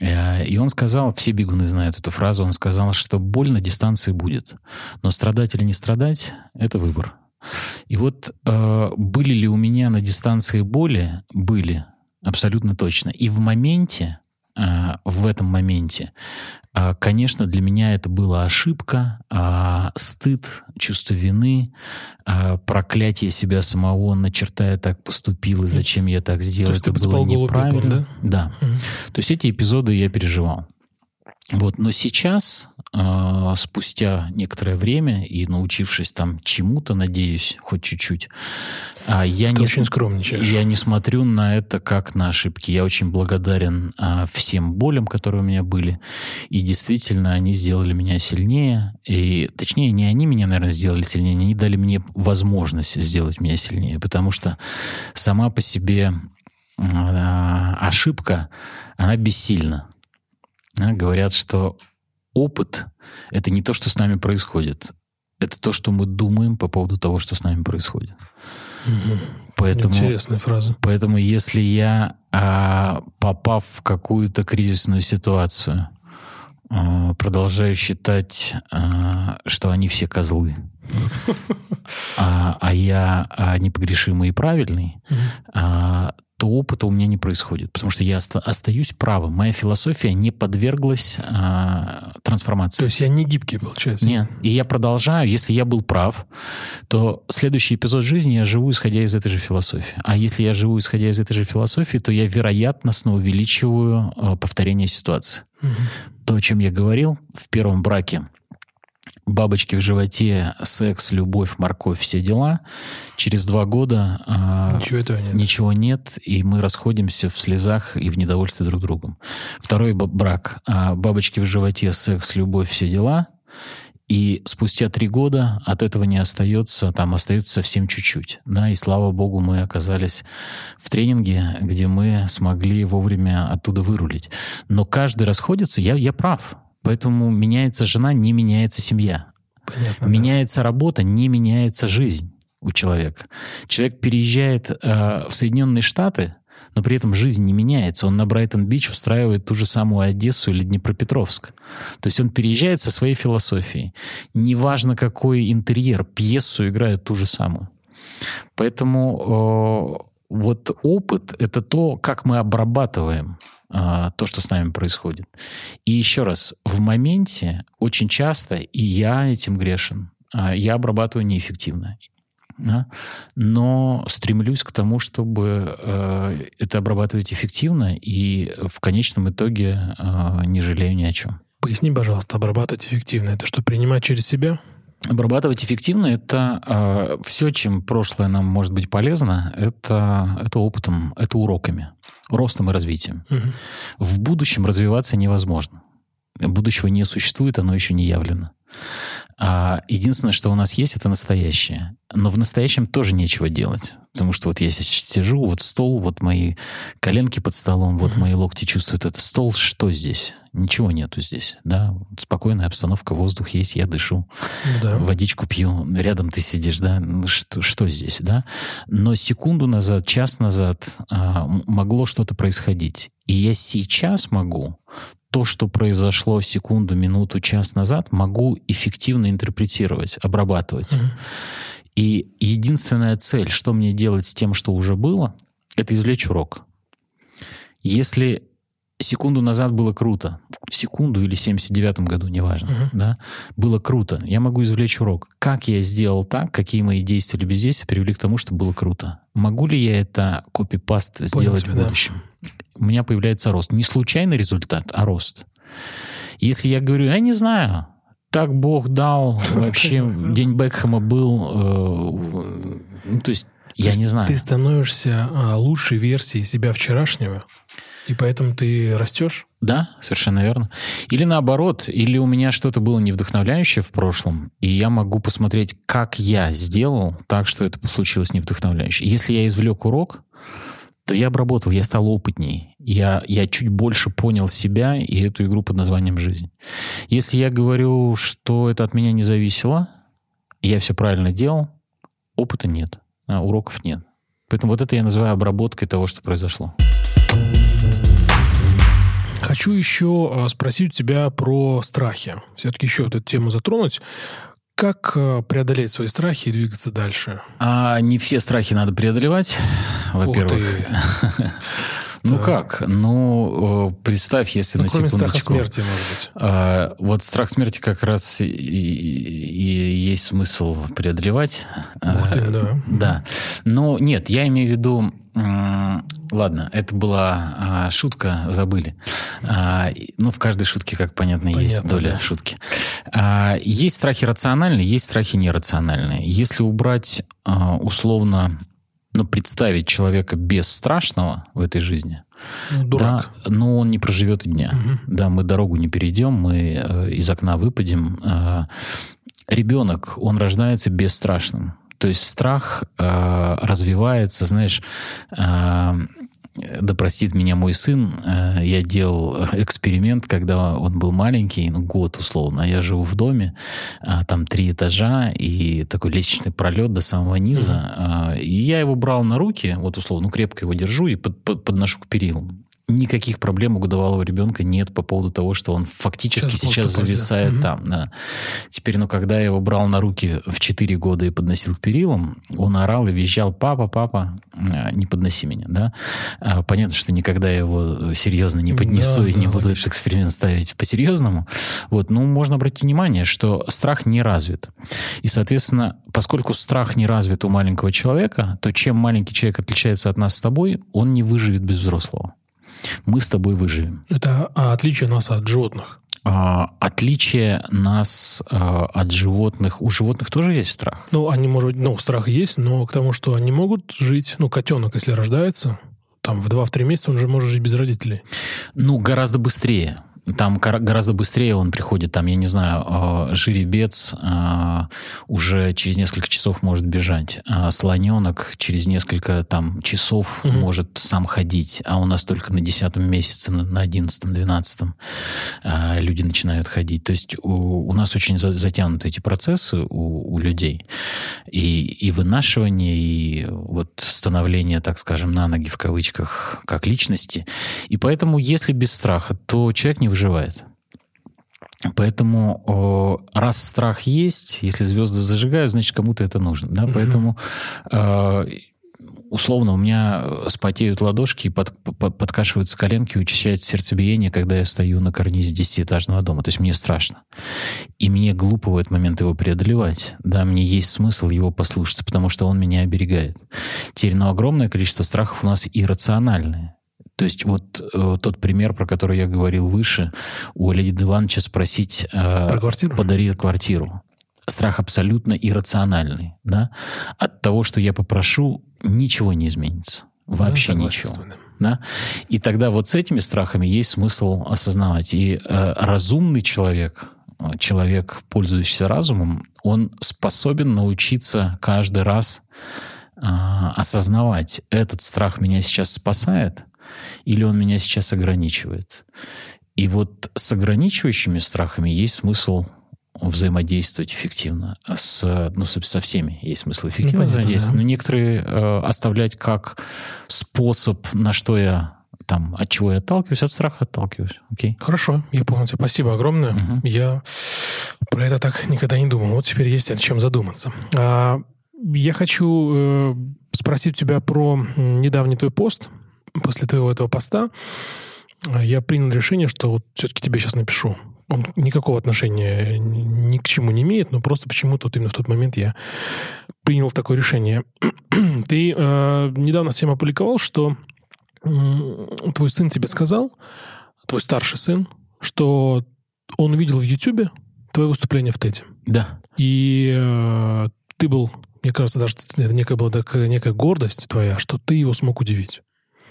Э, и он сказал, все бегуны знают эту фразу, он сказал, что боль на дистанции будет, но страдать или не страдать — это выбор. И вот э, были ли у меня на дистанции боли? Были, абсолютно точно. И в моменте в этом моменте. А, конечно, для меня это была ошибка, а, стыд, чувство вины, а, проклятие себя самого, на черта я так поступил, и зачем я так сделал, это было неправильно. Пепел, да? Да. Угу. То есть эти эпизоды я переживал. Вот, но сейчас, э, спустя некоторое время и научившись там чему-то, надеюсь, хоть чуть-чуть, э, я Ты не очень скромничаешь. Я не смотрю на это как на ошибки. Я очень благодарен э, всем болям, которые у меня были, и действительно они сделали меня сильнее. И точнее, не они меня, наверное, сделали сильнее, они дали мне возможность сделать меня сильнее, потому что сама по себе ошибка, она бессильна. Говорят, что опыт — это не то, что с нами происходит. Это то, что мы думаем по поводу того, что с нами происходит. Угу. Поэтому, Интересная фраза. Поэтому если я, а, попав в какую-то кризисную ситуацию, а, продолжаю считать, а, что они все козлы, а, а я непогрешимый и правильный, то опыта у меня не происходит, потому что я остаюсь правым. Моя философия не подверглась э, трансформации. То есть я не гибкий, получается? Нет. И я продолжаю. Если я был прав, то следующий эпизод жизни я живу, исходя из этой же философии. А если я живу, исходя из этой же философии, то я вероятностно увеличиваю э, повторение ситуации. Угу. То, о чем я говорил в первом браке, бабочки в животе, секс, любовь, морковь, все дела. Через два года э, ничего, этого нет. ничего нет, и мы расходимся в слезах и в недовольстве друг другом. Второй брак. Э, бабочки в животе, секс, любовь, все дела. И спустя три года от этого не остается, там остается совсем чуть-чуть. Да, и слава богу, мы оказались в тренинге, где мы смогли вовремя оттуда вырулить. Но каждый расходится, я, я прав. Поэтому меняется жена, не меняется семья. Понятно, меняется да. работа, не меняется жизнь у человека. Человек переезжает э, в Соединенные Штаты, но при этом жизнь не меняется. Он на Брайтон-Бич устраивает ту же самую Одессу или Днепропетровск. То есть он переезжает со своей философией. Неважно, какой интерьер, пьесу играет ту же самую. Поэтому э, вот опыт — это то, как мы обрабатываем э, то, что с нами происходит. И еще раз, в моменте очень часто, и я этим грешен, э, я обрабатываю неэффективно да? но стремлюсь к тому, чтобы э, это обрабатывать эффективно и в конечном итоге э, не жалею ни о чем. Поясни, пожалуйста, обрабатывать эффективно. Это что, принимать через себя? Обрабатывать эффективно это э, все, чем прошлое нам может быть полезно, это, это опытом, это уроками, ростом и развитием. Угу. В будущем развиваться невозможно. Будущего не существует, оно еще не явлено. А единственное, что у нас есть, это настоящее. Но в настоящем тоже нечего делать. Потому что вот я сейчас сижу, вот стол, вот мои коленки под столом, вот мои локти чувствуют этот стол. Что здесь? Ничего нету здесь. Да? Спокойная обстановка, воздух есть, я дышу, да. водичку пью, рядом ты сидишь, да? Ну, что, что здесь, да? Но секунду назад, час назад а, могло что-то происходить. И я сейчас могу то, что произошло секунду, минуту, час назад, могу эффективно интерпретировать, обрабатывать. Mm-hmm. И единственная цель, что мне делать с тем, что уже было, это извлечь урок. Если секунду назад было круто, секунду или в 79-м году, неважно, uh-huh. да, было круто, я могу извлечь урок. Как я сделал так, какие мои действия или бездействия привели к тому, что было круто? Могу ли я это копипаст сделать тебя, в будущем? Да у меня появляется рост. Не случайный результат, а рост. Если я говорю, я не знаю, так Бог дал, вообще день Бекхэма был, э, ну, то есть я то не знаю. Ты становишься а, лучшей версией себя вчерашнего, и поэтому ты растешь? Да, совершенно верно. Или наоборот, или у меня что-то было невдохновляющее в прошлом, и я могу посмотреть, как я сделал так, что это случилось невдохновляюще. Если я извлек урок, то я обработал, я стал опытней. Я, я чуть больше понял себя и эту игру под названием «Жизнь». Если я говорю, что это от меня не зависело, я все правильно делал, опыта нет, а уроков нет. Поэтому вот это я называю обработкой того, что произошло. Хочу еще а, спросить у тебя про страхи. Все-таки еще вот эту тему затронуть. Как э, преодолеть свои страхи и двигаться дальше? А не все страхи надо преодолевать, во-первых. Ну как? Ну, э, представь, если ну, на кроме секундочку... страха смерти, может быть. А, вот страх смерти как раз и, и есть смысл преодолевать. Вот, а, да. Да. Но нет, я имею в виду Ладно, это была а, шутка, забыли. А, ну, в каждой шутке, как понятно, понятно есть доля да. шутки. А, есть страхи рациональные, есть страхи нерациональные. Если убрать а, условно, ну, представить человека без страшного в этой жизни, ну, дурак. Да, ну, он не проживет и дня. Угу. Да, мы дорогу не перейдем, мы э, из окна выпадем. Э, ребенок, он рождается бесстрашным. То есть страх э, развивается, знаешь, э, да простит меня мой сын, э, я делал эксперимент, когда он был маленький, ну, год условно, я живу в доме, э, там три этажа и такой лестничный пролет до самого низа, mm-hmm. и я его брал на руки, вот условно, ну, крепко его держу и под, под, подношу к перилам никаких проблем у годовалого ребенка нет по поводу того, что он фактически сейчас, сейчас зависает да. там. Да. Теперь, ну, когда я его брал на руки в 4 года и подносил к перилам, он орал и визжал, папа, папа, а, не подноси меня, да. А, понятно, что никогда я его серьезно не поднесу да, и да, не буду этот эксперимент ставить по-серьезному. Вот, ну, можно обратить внимание, что страх не развит. И, соответственно, поскольку страх не развит у маленького человека, то чем маленький человек отличается от нас с тобой, он не выживет без взрослого мы с тобой выживем. Это а, отличие нас от животных. А, отличие нас а, от животных. У животных тоже есть страх? Ну, они, может быть, ну, страх есть, но к тому, что они могут жить, ну, котенок, если рождается, там в 2-3 месяца он же может жить без родителей. Ну, гораздо быстрее. Там гораздо быстрее он приходит, там, я не знаю, э, жеребец э, уже через несколько часов может бежать, а слоненок через несколько там часов угу. может сам ходить, а у нас только на десятом месяце, на одиннадцатом, двенадцатом э, люди начинают ходить. То есть у, у нас очень за, затянуты эти процессы у, у людей. И, и вынашивание, и вот становление, так скажем, на ноги в кавычках, как личности. И поэтому, если без страха, то человек не выживает. Поэтому раз страх есть, если звезды зажигают, значит кому-то это нужно, да. Mm-hmm. Поэтому э, условно у меня спотеют ладошки, под, под, подкашиваются коленки, учащается сердцебиение, когда я стою на карнизе десятиэтажного дома. То есть мне страшно. И мне глупо в этот момент его преодолевать. Да, мне есть смысл его послушаться, потому что он меня оберегает. Теперь, но огромное количество страхов у нас иррациональные. То есть вот э, тот пример, про который я говорил выше, у Леонида Ивановича спросить... Э, про квартиру? Подари квартиру. Страх абсолютно иррациональный. Да? От того, что я попрошу, ничего не изменится. Вообще ну, ничего. Да? И тогда вот с этими страхами есть смысл осознавать. И э, разумный человек, человек, пользующийся разумом, он способен научиться каждый раз э, осознавать, этот страх меня сейчас спасает, или он меня сейчас ограничивает. И вот с ограничивающими страхами есть смысл взаимодействовать эффективно. С, ну, со всеми есть смысл эффективно ну, взаимодействовать. Да. Но некоторые э, оставлять как способ, на что я там, от чего я отталкиваюсь, от страха отталкиваюсь. Окей? Хорошо, я понял тебя. Спасибо огромное. Угу. Я про это так никогда не думал. Вот теперь есть о чем задуматься. А, я хочу э, спросить тебя про недавний твой пост после твоего этого поста а, я принял решение, что вот все-таки тебе сейчас напишу. Он никакого отношения ни к чему не имеет, но просто почему-то вот именно в тот момент я принял такое решение. Ты э, недавно всем опубликовал, что э, твой сын тебе сказал, твой старший сын, что он увидел в Ютубе твое выступление в ТЭДе. Да. И э, ты был, мне кажется, даже это некая была такая некая гордость твоя, что ты его смог удивить.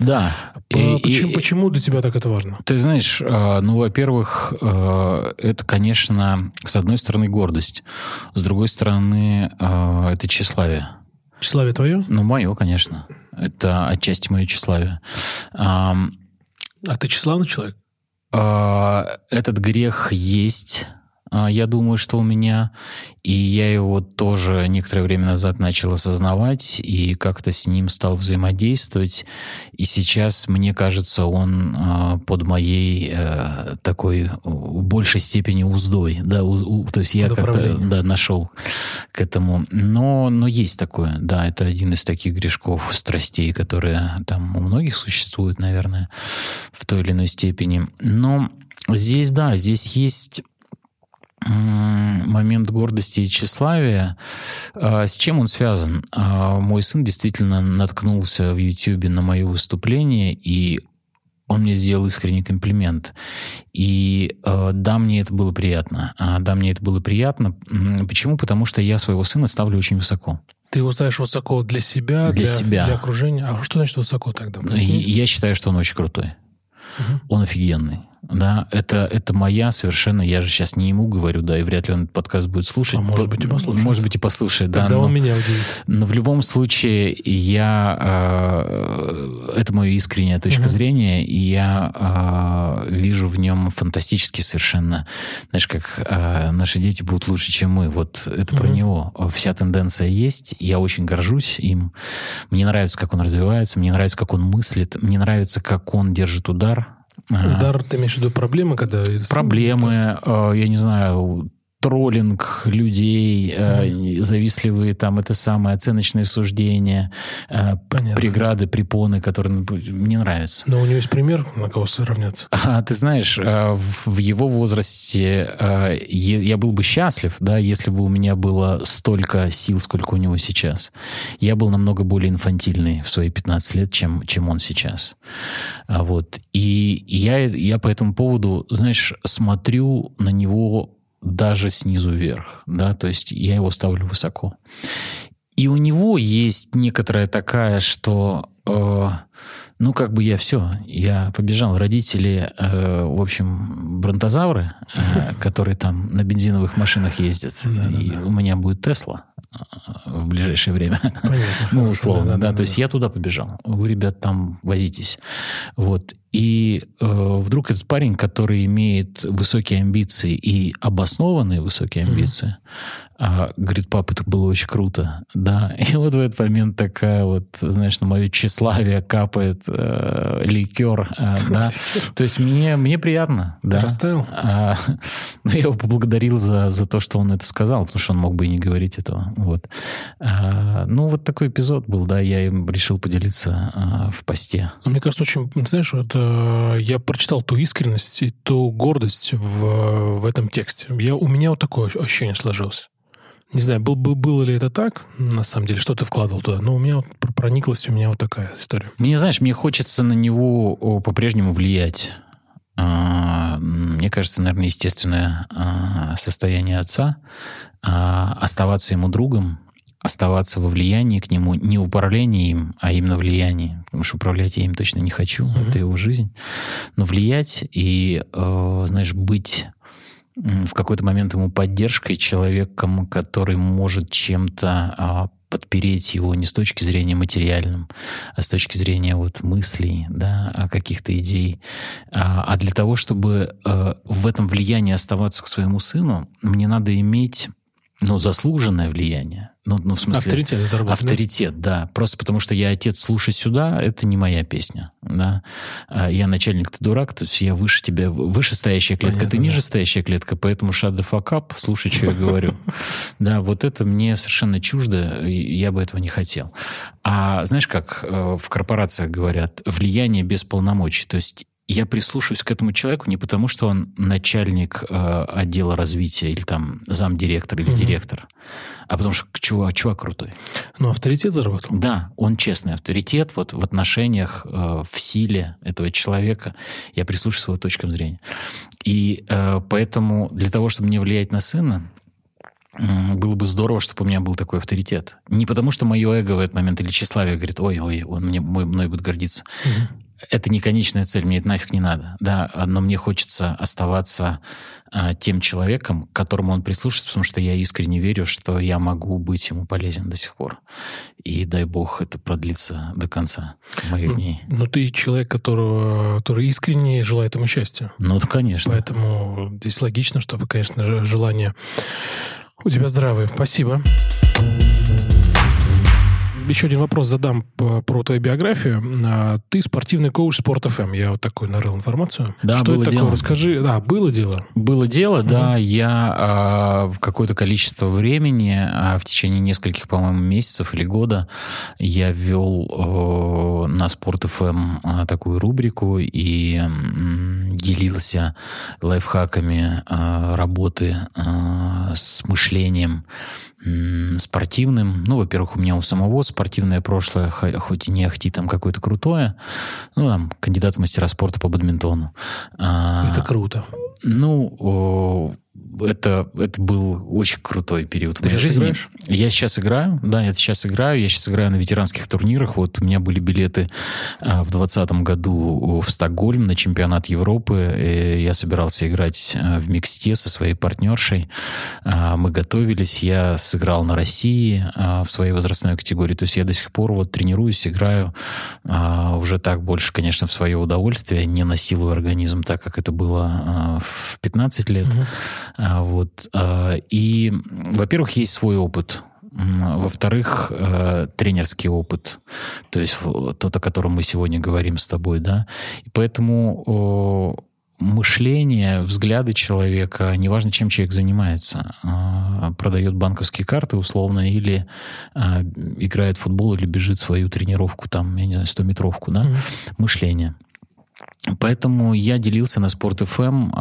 Да. И, почему, и, почему для тебя так это важно? Ты знаешь, а, ну, во-первых, а, это, конечно, с одной стороны гордость, с другой стороны а, это тщеславие. Тщеславие твое? Ну, мое, конечно. Это отчасти мое тщеславие. А ты тщеславный человек? Этот грех есть я думаю, что у меня, и я его тоже некоторое время назад начал осознавать и как-то с ним стал взаимодействовать. И сейчас, мне кажется, он а, под моей э, такой в большей степени уздой. Да, у, то есть я как-то да, нашел к этому. Но, но есть такое, да, это один из таких грешков, страстей, которые там у многих существуют, наверное, в той или иной степени. Но здесь, да, здесь есть момент гордости и тщеславия. А, с чем он связан? А, мой сын действительно наткнулся в YouTube на мое выступление, и он мне сделал искренний комплимент. И э, да, мне это было приятно. А, да, мне это было приятно. Почему? Потому что я своего сына ставлю очень высоко. Ты его ставишь высоко для себя, для, для, себя. для окружения. А что значит высоко тогда? Я считаю, что он очень крутой. Угу. Он офигенный да, это, это моя совершенно, я же сейчас не ему говорю, да, и вряд ли он подкаст будет слушать. А может быть и послушает. Может быть и послушает, да. Тогда но, он меня удивит. Но в любом случае я, э, это моя искренняя точка угу. зрения, и я э, вижу в нем фантастически совершенно, знаешь, как э, наши дети будут лучше, чем мы, вот это угу. про него. Вся тенденция есть, я очень горжусь им. Мне нравится, как он развивается, мне нравится, как он мыслит, мне нравится, как он держит удар, Удар, ты имеешь в виду проблемы, когда... Проблемы, э, я не знаю, троллинг людей, mm. завистливые там это самое оценочные суждения, э, Понятно. преграды, препоны, которые мне нравятся. Но у него есть пример, на кого сравняться. А, ты знаешь, э, в его возрасте я был бы счастлив, да, если бы у меня было столько сил, сколько у него сейчас. Я был намного более инфантильный в свои 15 лет, чем, чем он сейчас. А вот. И я, я по этому поводу, знаешь, смотрю на него даже снизу вверх, да, то есть я его ставлю высоко. И у него есть некоторая такая, что, э, Ну, как бы я все, я побежал. Родители, э, в общем, бронтозавры, э, которые там на бензиновых машинах ездят. И у меня будет Тесла э, в ближайшее время. Понятно. ну, условно, да. То есть я туда побежал. Вы, ребят, там возитесь. Вот. И э, вдруг этот парень, который имеет высокие амбиции и обоснованные высокие амбиции, mm-hmm. э, говорит, папа, это было очень круто. Да. И вот в этот момент такая вот, знаешь, на мое тщеславие капает э, ликер. Э, да. То есть мне, мне приятно. Да. растаял? А, ну, я его поблагодарил за, за то, что он это сказал, потому что он мог бы и не говорить этого. Вот. А, ну, вот такой эпизод был, да, я им решил поделиться а, в посте. Ну, мне кажется, очень, знаешь, это Э, я прочитал ту искренность и ту гордость в, в этом тексте. Я, у меня вот такое ощущение сложилось. Не знаю, был, был, было ли это так, на самом деле, что ты вкладывал туда, но у меня вот прониклась у меня вот такая история. Мне, знаешь, мне хочется на него по-прежнему влиять. А, мне кажется, наверное, естественное а, состояние отца а, оставаться ему другом, оставаться во влиянии к нему, не управление им, а именно влияние. Потому что управлять я им точно не хочу, mm-hmm. это его жизнь. Но влиять и, э, знаешь, быть в какой-то момент ему поддержкой человеком, который может чем-то а, подпереть его не с точки зрения материальным, а с точки зрения вот мыслей, да, каких-то идей. А, а для того, чтобы э, в этом влиянии оставаться к своему сыну, мне надо иметь ну, заслуженное влияние. Ну, ну в смысле... Авторитет заработать, Авторитет, да? да. Просто потому что я отец, слушай сюда, это не моя песня, да. А я начальник, ты дурак, то есть я выше тебя, выше стоящая клетка, Понятно, ты ниже да. стоящая клетка, поэтому shut the fuck up, слушай, что я говорю. Да, вот это мне совершенно чуждо, я бы этого не хотел. А знаешь, как э, в корпорациях говорят, влияние без полномочий, то есть я прислушиваюсь к этому человеку не потому, что он начальник э, отдела развития или там замдиректор или угу. директор, а потому что чувак, чувак крутой. Ну, авторитет заработал. Да, он честный авторитет вот в отношениях, э, в силе этого человека. Я прислушиваюсь к его точкам зрения. И э, поэтому для того, чтобы не влиять на сына, было бы здорово, чтобы у меня был такой авторитет. Не потому, что мое эго в этот момент или тщеславие говорит, ой, ой, он мне, мой, мной будет гордиться. Угу это не конечная цель, мне это нафиг не надо, да, но мне хочется оставаться а, тем человеком, к которому он прислушивается, потому что я искренне верю, что я могу быть ему полезен до сих пор. И дай бог это продлится до конца моих ну, дней. Но ты человек, которого, который искренне желает ему счастья. Ну, конечно. Поэтому здесь логично, чтобы, конечно, желание у тебя здравое. Спасибо еще один вопрос задам про твою биографию. А, ты спортивный коуч Спорт ФМ. Я вот такой нарыл информацию. Да, Что было это дело. такое? Расскажи. Да, было дело. Было дело, угу. да. Я а, какое-то количество времени, а, в течение нескольких, по-моему, месяцев или года, я ввел а, на Спорт ФМ а, такую рубрику и м, делился лайфхаками а, работы а, с мышлением спортивным. Ну, во-первых, у меня у самого спортивное прошлое, хоть и не ахти там какое-то крутое. Ну, там, кандидат в мастера спорта по бадминтону. А, Это круто. Ну, это, это был очень крутой период Ты в моей жизни. Играешь? Я сейчас играю, да, я сейчас играю. Я сейчас играю на ветеранских турнирах. Вот у меня были билеты а, в 2020 году в Стокгольм на чемпионат Европы. И я собирался играть а, в миксте со своей партнершей. А, мы готовились. Я сыграл на России а, в своей возрастной категории. То есть я до сих пор вот тренируюсь, играю а, уже так больше, конечно, в свое удовольствие. Не насилую организм так, как это было а, в 15 лет. Угу. А, вот. А, и, во-первых, есть свой опыт. Во-вторых, э, тренерский опыт, то есть тот, о котором мы сегодня говорим с тобой, да. И поэтому мышление, взгляды человека, неважно, чем человек занимается, а, продает банковские карты условно или играет в футбол или бежит свою тренировку, там, я не знаю, 100-метровку, да, mm-hmm. мышление. Поэтому я делился на Спорт ФМ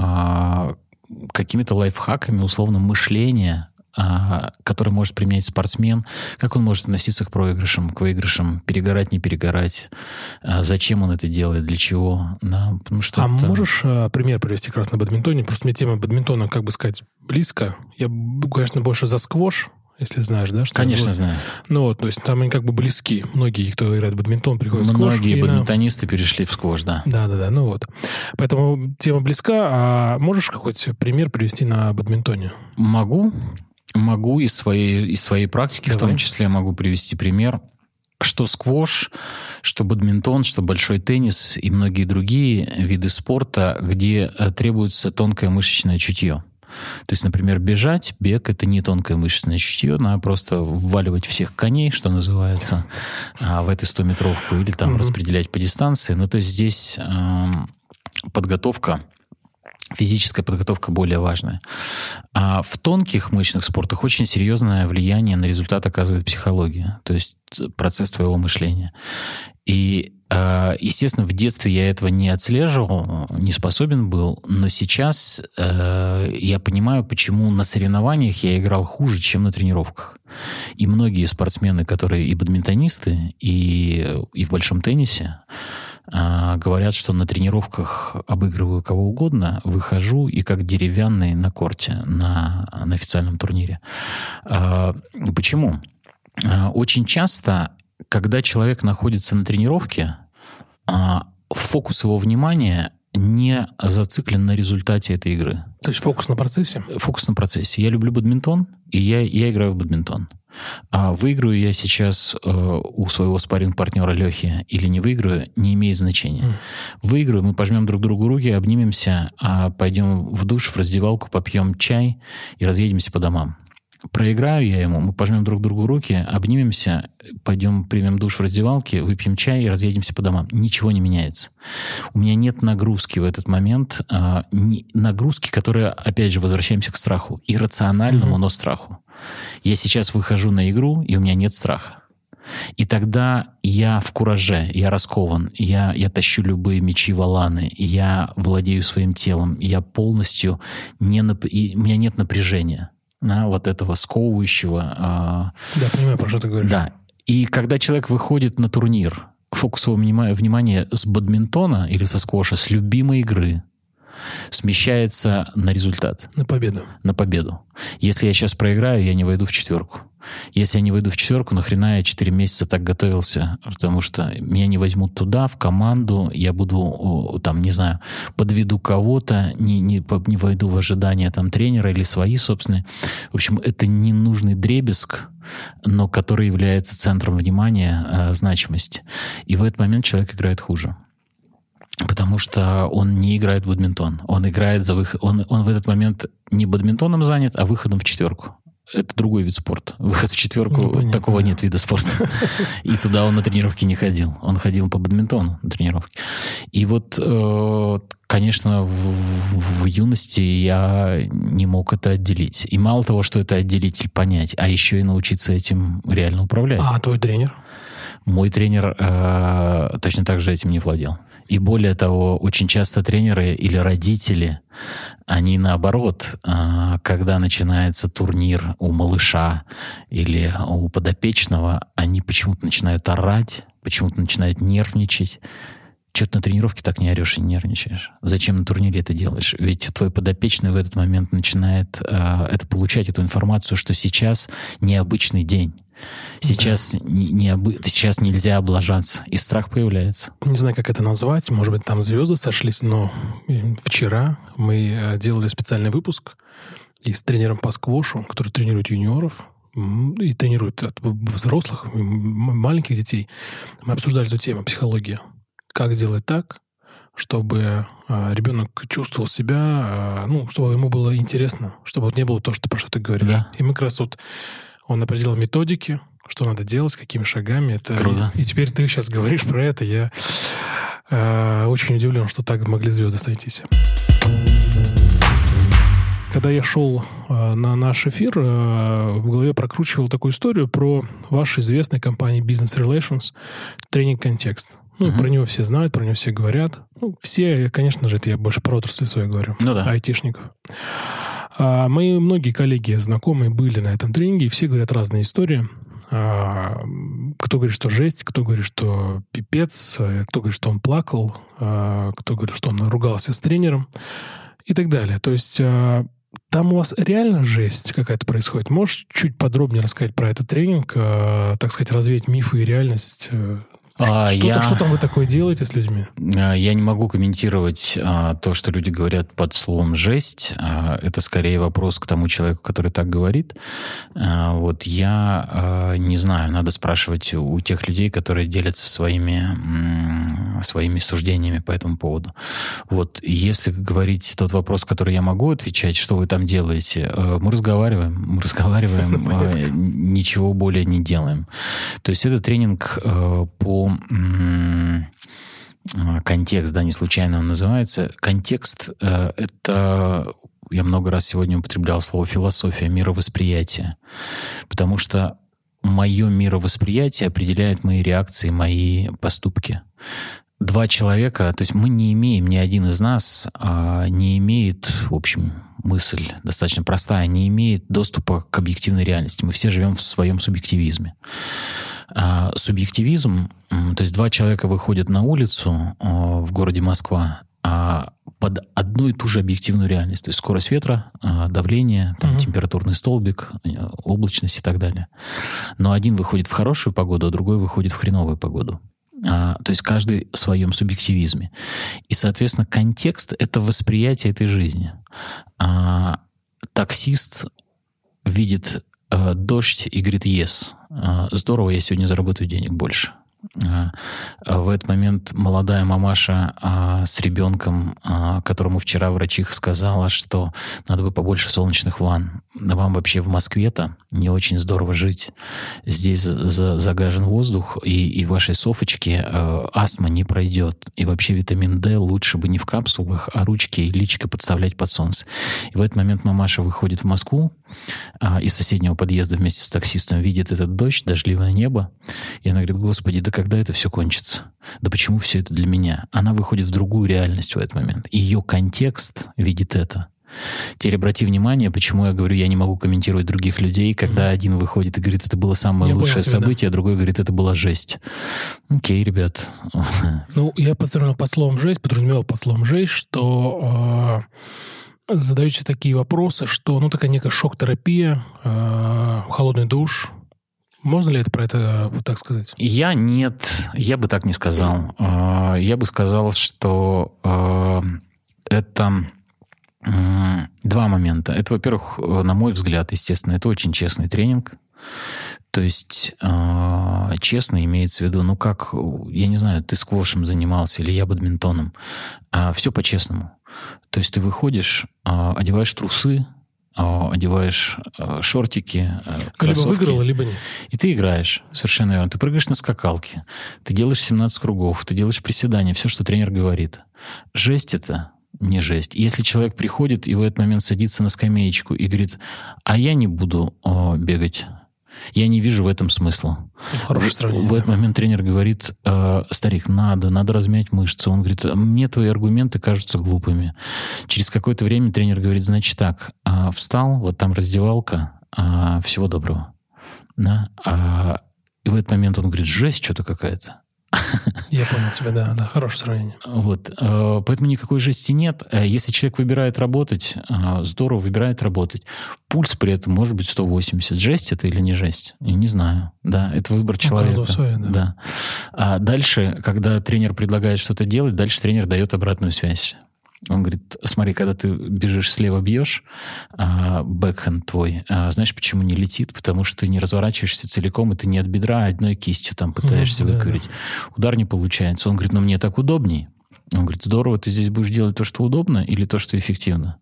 какими-то лайфхаками, условно, мышления, а, который может применять спортсмен, как он может относиться к проигрышам, к выигрышам, перегорать, не перегорать, а, зачем он это делает, для чего. Да, потому что а это... можешь а, пример привести как раз на бадминтоне? Просто мне тема бадминтона, как бы сказать, близко. Я, конечно, больше за сквош, если знаешь, да? Что Конечно, вот. знаю. Ну вот, то есть там они как бы близки. Многие, кто играет в бадминтон, приходят в сквош. Многие и на- бадминтонисты перешли в сквош, да. Да, да, да, ну вот. Поэтому тема близка. А можешь какой-то пример привести на бадминтоне? Могу, могу из своей, из своей практики, в Давай. том числе могу привести пример. Что сквош, что бадминтон, что большой теннис и многие другие виды спорта, где э, требуется тонкое мышечное чутье. То есть, например, бежать, бег — это не тонкое мышечное чутье, надо просто вваливать всех коней, что называется, а, в эту 100-метровку или там Мгм. распределять по дистанции. Ну, то есть здесь эм, подготовка, физическая подготовка более важная. А в тонких мышечных спортах очень серьезное влияние на результат оказывает психология, то есть процесс твоего мышления. И, э, естественно, в детстве я этого не отслеживал, не способен был, но сейчас э, я понимаю, почему на соревнованиях я играл хуже, чем на тренировках. И многие спортсмены, которые и бадминтонисты, и, и в большом теннисе, а, говорят, что на тренировках обыгрываю кого угодно, выхожу и как деревянный на корте на, на официальном турнире. А, Почему? А, Очень часто, когда человек находится на тренировке, а, фокус его внимания не зациклен на результате этой игры. То есть фокус на процессе? Фокус на процессе. Я люблю бадминтон, и я, я играю в бадминтон. А выиграю я сейчас э, у своего спарринг-партнера Лехи или не выиграю, не имеет значения. Мгм. Выиграю, мы пожмем друг другу руки, обнимемся, а пойдем в душ, в раздевалку, попьем чай и разъедемся по домам. Проиграю я ему, мы пожмем друг другу руки, обнимемся, пойдем примем душ в раздевалке, выпьем чай и разъедемся по домам. Ничего не меняется. У меня нет нагрузки в этот момент, а, не- нагрузки, которые, опять же, возвращаемся к страху, иррациональному, Мгм. но страху. Я сейчас выхожу на игру, и у меня нет страха. И тогда я в кураже, я раскован, я, я тащу любые мечи, валаны, я владею своим телом, я полностью не нап- и у меня нет напряжения, да, вот этого сковывающего. а, Да, понимаю, про что ты говоришь. да. И когда человек выходит на турнир, фокус его внима- внимания с бадминтона или со сквоша, с любимой игры, смещается на результат На победу. на победу. Если я сейчас проиграю, я не войду в четверку. Если я не войду в четверку, нахрена я 4 месяца так готовился? Потому что меня не возьмут туда, в команду, я буду, там, не знаю, подведу кого-то, не, не, не войду в ожидания там тренера или свои собственные. В общем, это ненужный дребезг, но который является центром внимания, э, значимости. И в этот момент человек играет хуже. Потому что он не играет в бадминтон. Он играет за выход. Он, он в этот момент не бадминтоном занят, а выходом в четверку. Это другой вид спорта. Выход в четверку, Ну, понятно, такого да. нет вида спорта. И туда он на тренировки не ходил. Он ходил по бадминтону на тренировки. И вот, э, конечно, в, в- в юности я не мог это отделить. И мало того, что это отделить и понять, а еще и научиться этим реально управлять. А твой тренер? Мой тренер э, точно так же этим не владел. И более того, очень часто тренеры или родители, они наоборот, э, когда начинается турнир у малыша или у подопечного, они почему-то начинают орать, почему-то начинают нервничать. Че ты на тренировке так не орешь и не нервничаешь? Зачем на турнире это делаешь? Ведь твой подопечный в этот момент начинает э, это получать, эту информацию, что сейчас необычный день. Сейчас, не, необы- сейчас нельзя облажаться, и страх появляется. Не знаю, как это назвать. Может быть, там звезды сошлись, но э, вчера мы э, делали специальный выпуск и с тренером по сквошу, который тренирует юниоров и тренирует от взрослых, маленьких детей. Мы обсуждали эту тему, психология. Как сделать так, чтобы э, ребенок чувствовал себя, э, ну, чтобы ему было интересно, чтобы вот не было то, что про что ты говоришь. Да. И мы как раз вот он определил методики, что надо делать, какими шагами. Это Круто. И, и теперь ты сейчас говоришь про это, я э, очень удивлен, что так могли звезды сойтись. Когда я шел э, на наш эфир, э, в голове прокручивал такую историю про вашу известной компании Business Relations тренинг контекст. Ну, Мгм. про него все знают, про него все говорят. Ну, все, конечно же, это я больше про отрасль свою говорю. Ну да. Айтишников. А, мои многие коллеги, знакомые были на этом тренинге, и все говорят разные истории. А, кто говорит, что жесть, кто говорит, что пипец, э, кто говорит, что он плакал, а, кто говорит, что он ругался с тренером и так далее. То есть а, там у вас реально жесть какая-то происходит. Можешь чуть подробнее рассказать про этот тренинг, э, так сказать, развеять мифы и реальность? А, что, я, что там вы такое делаете с людьми? А, я не могу комментировать а, то, что люди говорят под словом «жесть». А, это скорее вопрос к тому человеку, который так говорит. А, вот я а, не знаю, надо спрашивать у тех людей, которые делятся своими, м, своими суждениями по этому поводу. Вот если говорить тот вопрос, который я могу отвечать, что вы там делаете, а, мы разговариваем, мы разговариваем, а, ничего более не делаем. То есть это тренинг а, контекст, да, не случайно он называется. Контекст э, — это, я много раз сегодня употреблял слово философия мировосприятия, потому что мое мировосприятие определяет мои реакции, мои поступки. Два человека, то есть мы не имеем, ни один из нас а, не имеет, в общем, мысль достаточно простая, не имеет доступа к объективной реальности. Мы все живем в своем субъективизме. А, субъективизм, то есть два человека выходят на улицу а, в городе Москва а, под одну и ту же объективную реальность. То есть скорость ветра, давление, там, угу. температурный столбик, облачность и так далее. Но один выходит в хорошую погоду, а другой выходит в хреновую погоду. А, то есть каждый в своем субъективизме. И, соответственно, контекст — это восприятие этой жизни. А, таксист видит а, дождь и говорит «yes», здорово, я сегодня заработаю денег больше. А, в этот момент молодая мамаша а, с ребенком, а, которому вчера врачиха сказала, что надо бы побольше солнечных ванн. Вам вообще в Москве-то не очень здорово жить. Здесь за, загажен воздух, и, и вашей Софочке а, астма не пройдет. И вообще витамин D лучше бы не в капсулах, а ручки и личико подставлять под солнце. И в этот момент мамаша выходит в Москву, а, из соседнего подъезда вместе с таксистом видит этот дождь, дождливое небо, и она говорит, господи, да когда это все кончится? Да почему все это для меня? Она выходит в другую реальность в этот момент. Ее контекст видит это. Теперь обрати внимание, почему я говорю, я не могу комментировать других людей, когда mm-hmm. один выходит и говорит, это было самое я лучшее тебя, событие, да. а другой говорит, это была жесть. Окей, ребят. Ну, я подразумевал под словом жесть, подразумевал под словом жесть, что э, задаете такие вопросы, что, ну, такая некая шок-терапия, э, холодный душ, можно ли это про это так сказать? Я нет, я бы так не сказал. Э, я бы сказал, что это Два момента. Это, во-первых, э, на мой взгляд, естественно, это очень честный тренинг. То есть э, честно имеется в виду, ну как, я не знаю, ты сквошем занимался или я бадминтоном. А все по-честному. То есть ты выходишь, э, одеваешь трусы, э, одеваешь э, шортики, э, кроссовки. Либо выиграл, либо нет. И ты играешь, совершенно верно. Ты прыгаешь на скакалке, ты делаешь 17 кругов, ты делаешь приседания, все, что тренер говорит. Жесть это, не жесть. Если человек приходит и в этот момент садится на скамеечку и говорит, а я не буду о, бегать, я не вижу в этом смысла. Хорошее сравнение. В этот момент тренер говорит, э, старик, надо, надо размять мышцы. Он говорит, мне твои аргументы кажутся глупыми. Через какое-то время тренер говорит, значит так, э, встал, вот там раздевалка, э, всего доброго. Да? А, и в этот момент он говорит, жесть что-то какая-то. Я понял тебя, да, да, хорошее сравнение. Вот, э, поэтому никакой жести нет. Э, если человек выбирает работать, э, здорово, выбирает работать. Пульс при этом может быть 180. Жесть это или не жесть? Я не знаю. Да, это выбор ну, человека. Свое, да. да. А дальше, когда тренер предлагает что-то делать, дальше тренер дает обратную связь. Он говорит, смотри, когда ты бежишь слева бьешь, а, бэкхенд твой, а, знаешь, почему не летит? Потому что ты не разворачиваешься целиком, и ты не от бедра, а одной кистью там пытаешься mm, выковырить. Да, да. Удар не получается. Он говорит, ну мне так удобней. Он говорит, здорово, ты здесь будешь делать то, что удобно, или то, что эффективно?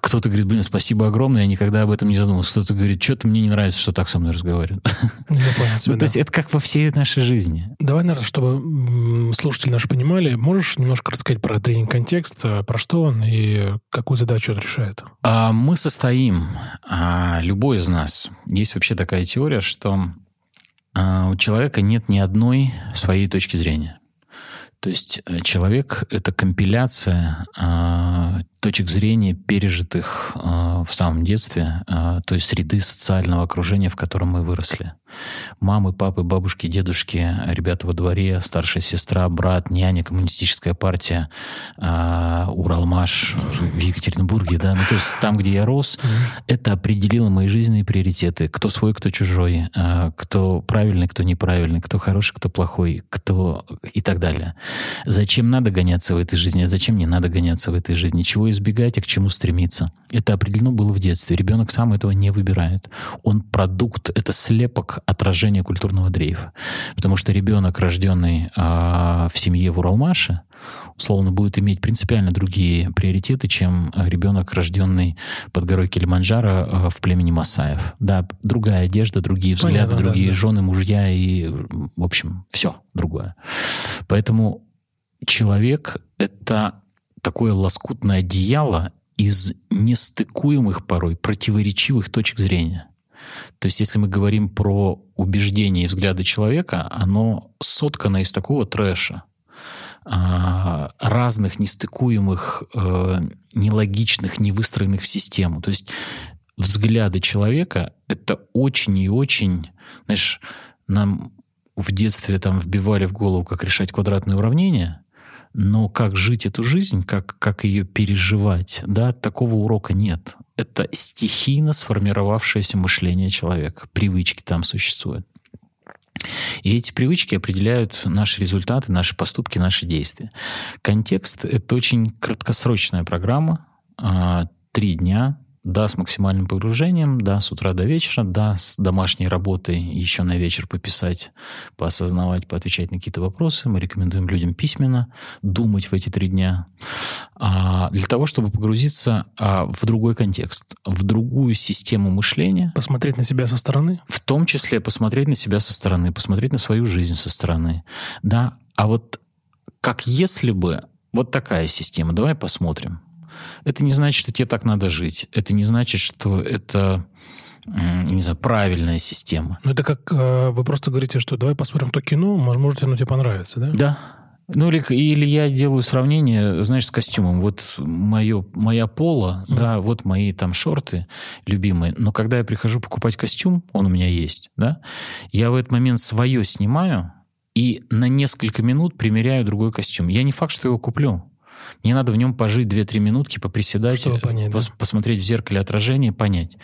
Кто-то говорит, блин, спасибо огромное, я никогда об этом не задумывался. Кто-то говорит, что-то мне не нравится, что так со мной разговаривают. Тебя, ну, То есть это как во всей нашей жизни. Давай, наверное, чтобы слушатели наши понимали, можешь немножко рассказать про тренинг контекст, а, про что он и какую задачу он решает? А, мы состоим, а, любой из нас, есть вообще такая теория, что у человека нет ни одной своей точки зрения. То есть э, человек — это компиляция точек зрения, пережитых э, в самом детстве, э, то есть среды социального окружения, в котором мы выросли. Мамы, папы, бабушки, дедушки, ребята во дворе, старшая сестра, брат, няня, коммунистическая партия, э, Уралмаш в Екатеринбурге, да, ну, то есть там, где я рос, это определило мои жизненные приоритеты, кто свой, кто чужой, э, кто правильный, кто неправильный, кто хороший, кто плохой, кто и так далее. Зачем надо гоняться в этой жизни, а зачем не надо гоняться в этой жизни, чего избегать, а к чему стремиться. Это определено было в детстве. Ребенок сам этого не выбирает. Он продукт, это слепок отражения культурного дрейфа. Потому что ребенок, рожденный э, в семье в Уралмаше, условно, будет иметь принципиально другие приоритеты, чем ребенок, рожденный под горой Килиманджаро э, в племени Масаев. Да, другая одежда, другие взгляды, Понятно, другие да, да. жены, мужья и, в общем, все другое. Поэтому человек — это такое лоскутное одеяло из нестыкуемых порой противоречивых точек зрения. То есть если мы говорим про убеждения и взгляды человека, оно соткано из такого трэша, а, разных нестыкуемых, э, нелогичных, не выстроенных в систему. То есть взгляды человека — это очень и очень... Знаешь, нам в детстве там вбивали в голову, как решать квадратные уравнения, но как жить эту жизнь, как, как ее переживать, да, такого урока нет. Это стихийно сформировавшееся мышление человека. Привычки там существуют. И эти привычки определяют наши результаты, наши поступки, наши действия. Контекст — это очень краткосрочная программа, а, три дня, да, с максимальным погружением, да, с утра до вечера, да, с домашней работой еще на вечер пописать, поосознавать, поотвечать на какие-то вопросы. Мы рекомендуем людям письменно думать в эти три дня а, для того, чтобы погрузиться а, в другой контекст, в другую систему мышления. Посмотреть на себя со стороны? В том числе посмотреть на себя со стороны, посмотреть на свою жизнь со стороны. Да, а вот как если бы вот такая система, давай посмотрим, это не значит, что тебе так надо жить. Это не значит, что это не знаю, правильная система. Ну, это как э, вы просто говорите, что давай посмотрим то кино, может, оно тебе понравится, да? Да. Ну, или, или я делаю сравнение, знаешь, с костюмом. Вот мое, моя пола, mm. да, вот мои там шорты любимые. Но когда я прихожу покупать костюм, он у меня есть, да, я в этот момент свое снимаю и на несколько минут примеряю другой костюм. Я не факт, что его куплю. Мне надо в нем пожить 2-3 минутки, поприседать, понять, пос- да? посмотреть в зеркале отражение, понять.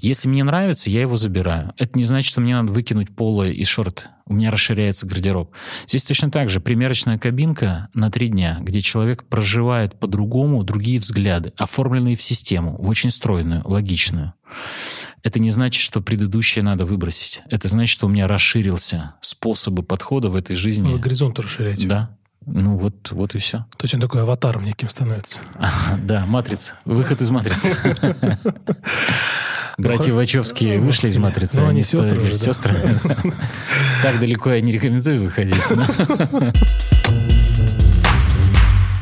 Если мне нравится, я его забираю. Это не значит, что мне надо выкинуть поло и шорты. У меня расширяется гардероб. Здесь точно так же. Примерочная кабинка на три дня, где человек проживает по-другому другие взгляды, оформленные в систему, в очень стройную, логичную. Это не значит, что предыдущее надо выбросить. Это значит, что у меня расширился способы подхода в этой жизни. Вы горизонт расширяете. Да. Ну вот, вот и все. То есть он такой аватаром неким становится. Да, матрица. Выход из матрицы. Братья Вачовские ну, вышли из матрицы. Ну, они сестры. Сестры. Так далеко я не рекомендую выходить.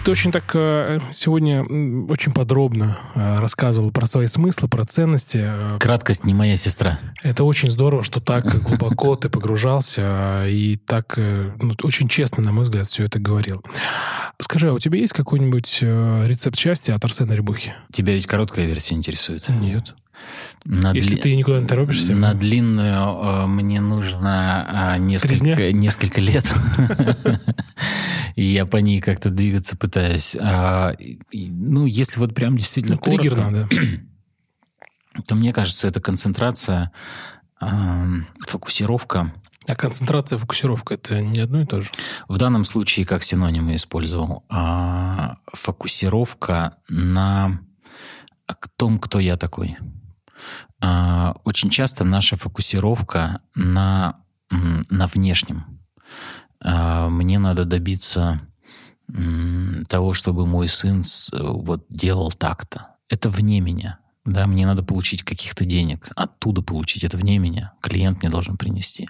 Ты очень так э, сегодня очень подробно э, рассказывал про свои смыслы, про ценности. Э. Краткость не моя сестра. Это очень здорово, что так глубоко ты погружался и так ну, очень честно, на мой взгляд, все это говорил. Скажи, а у тебя есть какой-нибудь рецепт счастья от Арсена Рябухи? Тебя ведь короткая версия интересует? Нет. На Если дли... ты никуда не торопишься. На длинную э, мне нужно э, несколько, несколько лет. И я по ней как-то двигаться пытаюсь. А, и, ну, если вот прям действительно ну, коротко, триггерно, да. то мне кажется, это концентрация, э, фокусировка. А концентрация фокусировка это не одно и то же? В данном случае как синоним я использовал. А, фокусировка на том, кто я такой. А, очень часто наша фокусировка на, на внешнем. А, мне надо добиться того, чтобы мой сын вот делал так-то. Это вне меня. Да, мне надо получить каких-то денег, оттуда получить это вне меня. Клиент мне должен принести.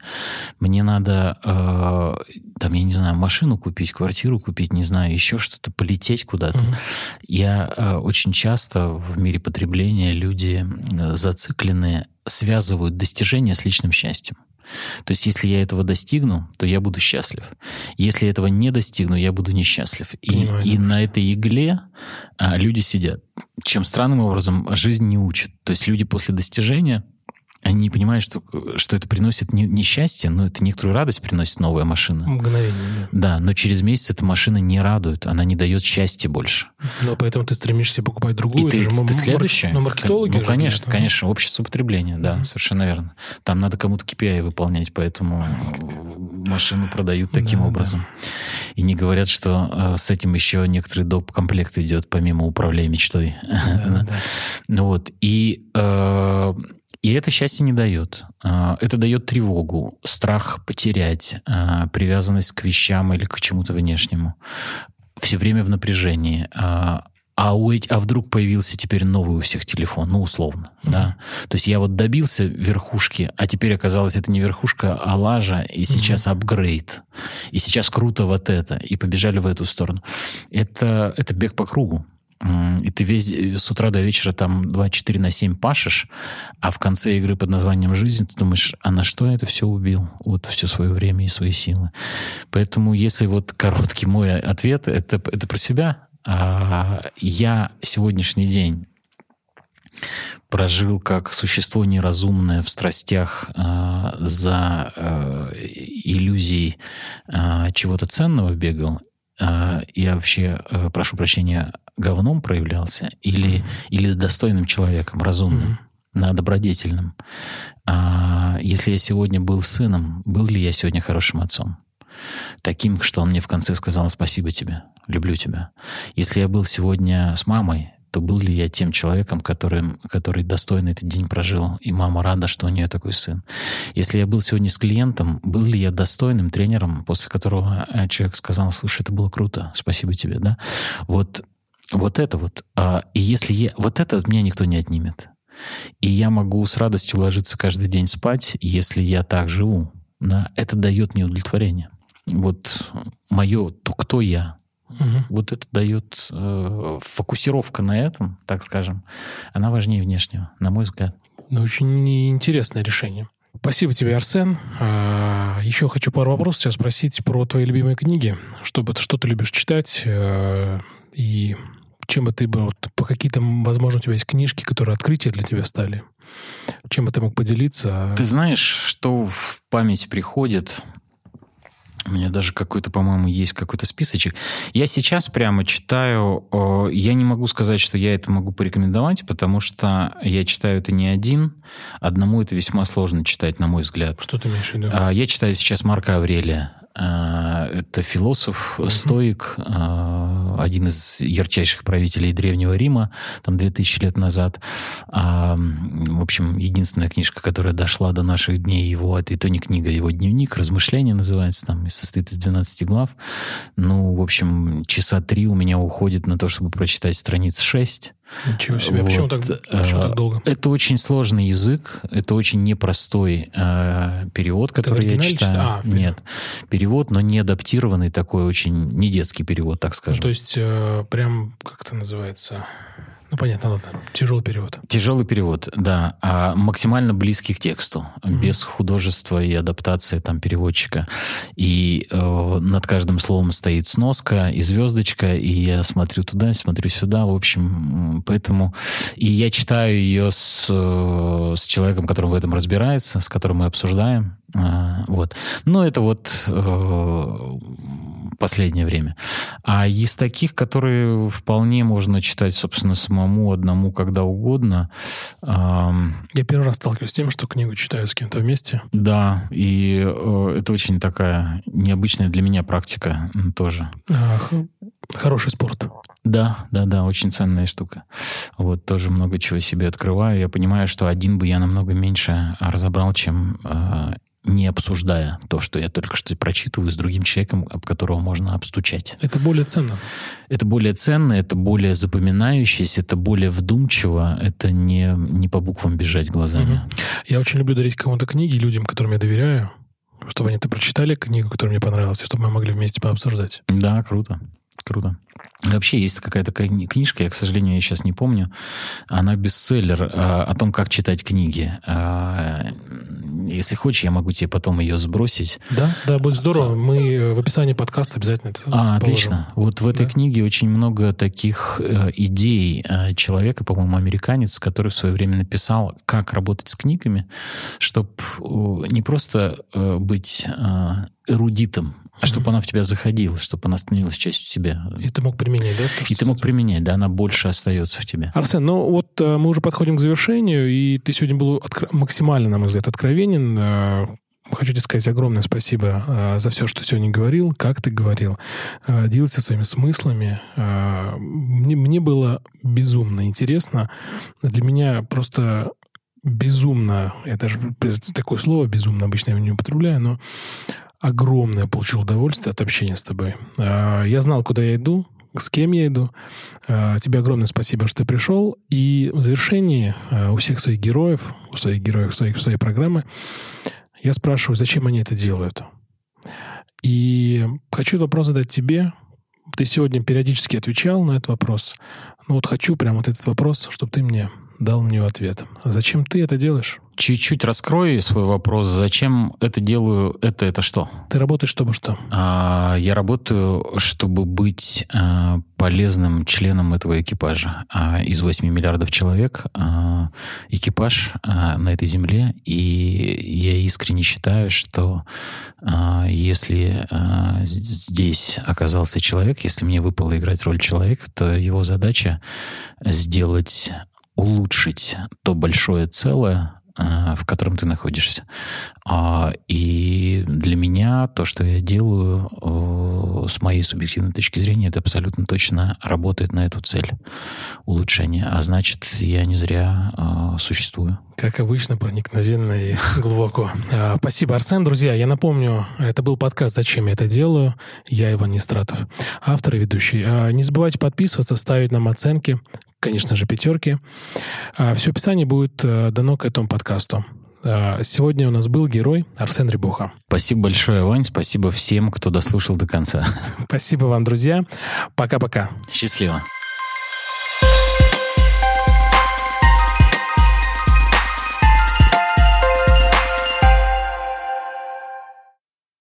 Мне надо, э, там, я не знаю, машину купить, квартиру купить, не знаю, еще что-то, полететь куда-то. Угу. Я э, очень часто в мире потребления люди э, зацикленные связывают достижения с личным счастьем. То есть, если я этого достигну, то я буду счастлив. Если этого не достигну, я буду несчастлив. И, и на этой игле а люди сидят. Чем странным образом жизнь не учит. То есть люди после достижения они не понимают, что, что это приносит не, не счастье, но это некоторую радость приносит новая машина. Мгновение, да. Да, но через месяц эта машина не радует, она не дает счастья больше. Но поэтому ты стремишься покупать другую. И ты, же ты следующее. Но маркетологи Ну, конечно, же, конечно, общество потребления, да, mm-hmm. совершенно верно. Там надо кому-то KPI выполнять, поэтому машину продают таким да, образом. Да. И не говорят, что э, с этим еще некоторый доп. комплект идет, помимо управления мечтой. Да, да. Ну вот, и... Э, и это счастье не дает. А, это дает тревогу, страх потерять, а, привязанность к вещам или к чему-то внешнему. Все время в напряжении. А, а, у а вдруг появился теперь новый у всех телефон, ну, условно, mm-hmm. да. То есть я вот добился верхушки, а теперь оказалось, это не верхушка, а лажа, и сейчас mm-hmm. апгрейд. И сейчас круто вот это, и побежали в эту сторону. Это, это бег по кругу и ты весь э, с утра до вечера там 24 на 7 пашешь, а в конце игры под названием «Жизнь» ты думаешь, а на что я это все убил? Вот все свое время и свои силы. Поэтому если вот короткий мой ответ, это, это про себя. А я сегодняшний день прожил как существо неразумное в страстях э, за э, иллюзией э, чего-то ценного бегал, э, я вообще, э, прошу прощения, говном проявлялся или, или достойным человеком, разумным, mm-hmm. добродетельным. А если я сегодня был сыном, был ли я сегодня хорошим отцом? Таким, что он мне в конце сказал «спасибо тебе, люблю тебя». Если я был сегодня с мамой, то был ли я тем человеком, который, который достойно этот день прожил, и мама рада, что у нее такой сын. Если я был сегодня с клиентом, был ли я достойным тренером, после которого э, человек сказал, слушай, это было круто, спасибо тебе, да? Вот вот это вот. А, и если я... Вот это от меня никто не отнимет. И я могу с радостью ложиться каждый день спать, если я так живу. Да, это дает мне удовлетворение. Вот мое, то кто я, Угу. Вот это дает э, фокусировка на этом, так скажем, она важнее внешнего, на мой взгляд. Ну, очень интересное решение. Спасибо тебе, Арсен. А, еще хочу пару вопросов тебя спросить про твои любимые книги. Что, что ты любишь читать э, и чем бы ты бы, вот, по какие-то, возможно, у тебя есть книжки, которые открытия для тебя стали? Чем бы ты мог поделиться? Ты знаешь, что в память приходит? У меня даже какой-то, по-моему, есть какой-то списочек. Я сейчас прямо читаю, я не могу сказать, что я это могу порекомендовать, потому что я читаю это не один. Одному это весьма сложно читать, на мой взгляд. Что ты имеешь в виду? А, я читаю сейчас Марка Аврелия. А, это философ, стоик, а, один из ярчайших правителей Древнего Рима, там 2000 лет назад. А, в общем, единственная книжка, которая дошла до наших дней его, это и то не книга, его дневник, размышления называется, там, и состоит из 12 глав. Ну, в общем, часа три у меня уходит на то, чтобы прочитать страниц 6. Ничего себе. Вот. Почему, так, почему так долго? Это очень сложный язык, это очень непростой э, перевод, который я читаю. А, Нет, перевод, но не адаптированный такой, очень не детский перевод, так скажем. Ну, то есть э, прям, как это называется? Ну, понятно, ладно. Тяжелый перевод. Тяжелый перевод, да. А максимально близкий к тексту, mm-hmm. без художества и адаптации там переводчика. И э, над каждым словом стоит сноска и звездочка, и я смотрю туда, смотрю сюда, в общем, поэтому... И я читаю ее с, э, с человеком, который в этом разбирается, с которым мы обсуждаем. Э, вот. Но это вот э, последнее время. А из таких, которые вполне можно читать, собственно, самому одному, когда угодно. Эм... Я первый раз сталкиваюсь с тем, что книгу читаю с кем-то вместе. Да, и э, это очень такая необычная для меня практика тоже. Ах, хороший спорт. Да, да, да, очень ценная штука. Вот тоже много чего себе открываю. Я понимаю, что один бы я намного меньше разобрал, чем э, не обсуждая то, что я только что прочитываю с другим человеком, об которого можно обстучать. Это более ценно. Это более ценно, это более запоминающееся, это более вдумчиво, это не, не по буквам бежать глазами. Угу. Я очень люблю дарить кому-то книги людям, которым я доверяю, чтобы они-то прочитали книгу, которая мне понравилась, и чтобы мы могли вместе пообсуждать. Да, круто. Круто. Вообще есть какая-то книжка, я, к сожалению, я сейчас не помню. Она бестселлер а, о том, как читать книги. А, если хочешь, я могу тебе потом ее сбросить. Да, да, будет здорово. Мы в описании подкаста обязательно это А, положим. отлично. Вот в этой да. книге очень много таких э, идей э, человека, по-моему, американец, который в свое время написал, как работать с книгами, чтобы э, не просто э, быть э, эрудитом, а чтобы mm-hmm. она в тебя заходила, чтобы она становилась частью тебя. И ты мог применять, да? То, и ты мог применять, да, она больше остается в тебе. Арсен, ну вот э, мы уже подходим к завершению, и ты сегодня был откро- максимально, на мой взгляд, откровенен. Э, хочу тебе сказать огромное спасибо э, за все, что сегодня говорил, как ты говорил, э, делился своими смыслами. Э, мне, мне было безумно интересно. Для меня просто безумно, это же такое слово безумно обычно я его не употребляю, но огромное получил удовольствие от общения с тобой. А, я знал, куда я иду, с кем я иду. А, тебе огромное спасибо, что ты пришел. И в завершении а, у всех своих героев, у своих героев своих, своей программы, я спрашиваю, зачем они это делают. И хочу вопрос задать тебе. Ты сегодня периодически отвечал на этот вопрос. Ну вот хочу прям вот этот вопрос, чтобы ты мне дал него ответ. зачем ты это делаешь? Чуть-чуть раскрой свой вопрос. Зачем это делаю? Это это что? Ты работаешь, чтобы что? А, я работаю, чтобы быть а, полезным членом этого экипажа. А, из 8 миллиардов человек а, экипаж а, на этой земле. И я искренне считаю, что а, если а, здесь оказался человек, если мне выпало играть роль человека, то его задача сделать улучшить то большое целое, э, в котором ты находишься. А, и для меня то, что я делаю, с моей субъективной точки зрения, это абсолютно точно работает на эту цель улучшения. А значит, я не зря э, существую. Как обычно, проникновенно и глубоко. А, спасибо, Арсен. Друзья, я напомню, это был подкаст «Зачем я это делаю?». Я Иван Нестратов, автор и ведущий. А, не забывайте подписываться, ставить нам оценки, конечно же, пятерки. А, Все описание будет э, дано к этому подкасту. А, сегодня у нас был герой Арсен Рябуха. Спасибо большое, Вань. Спасибо всем, кто дослушал до конца. Спасибо вам, друзья. Пока-пока. Счастливо.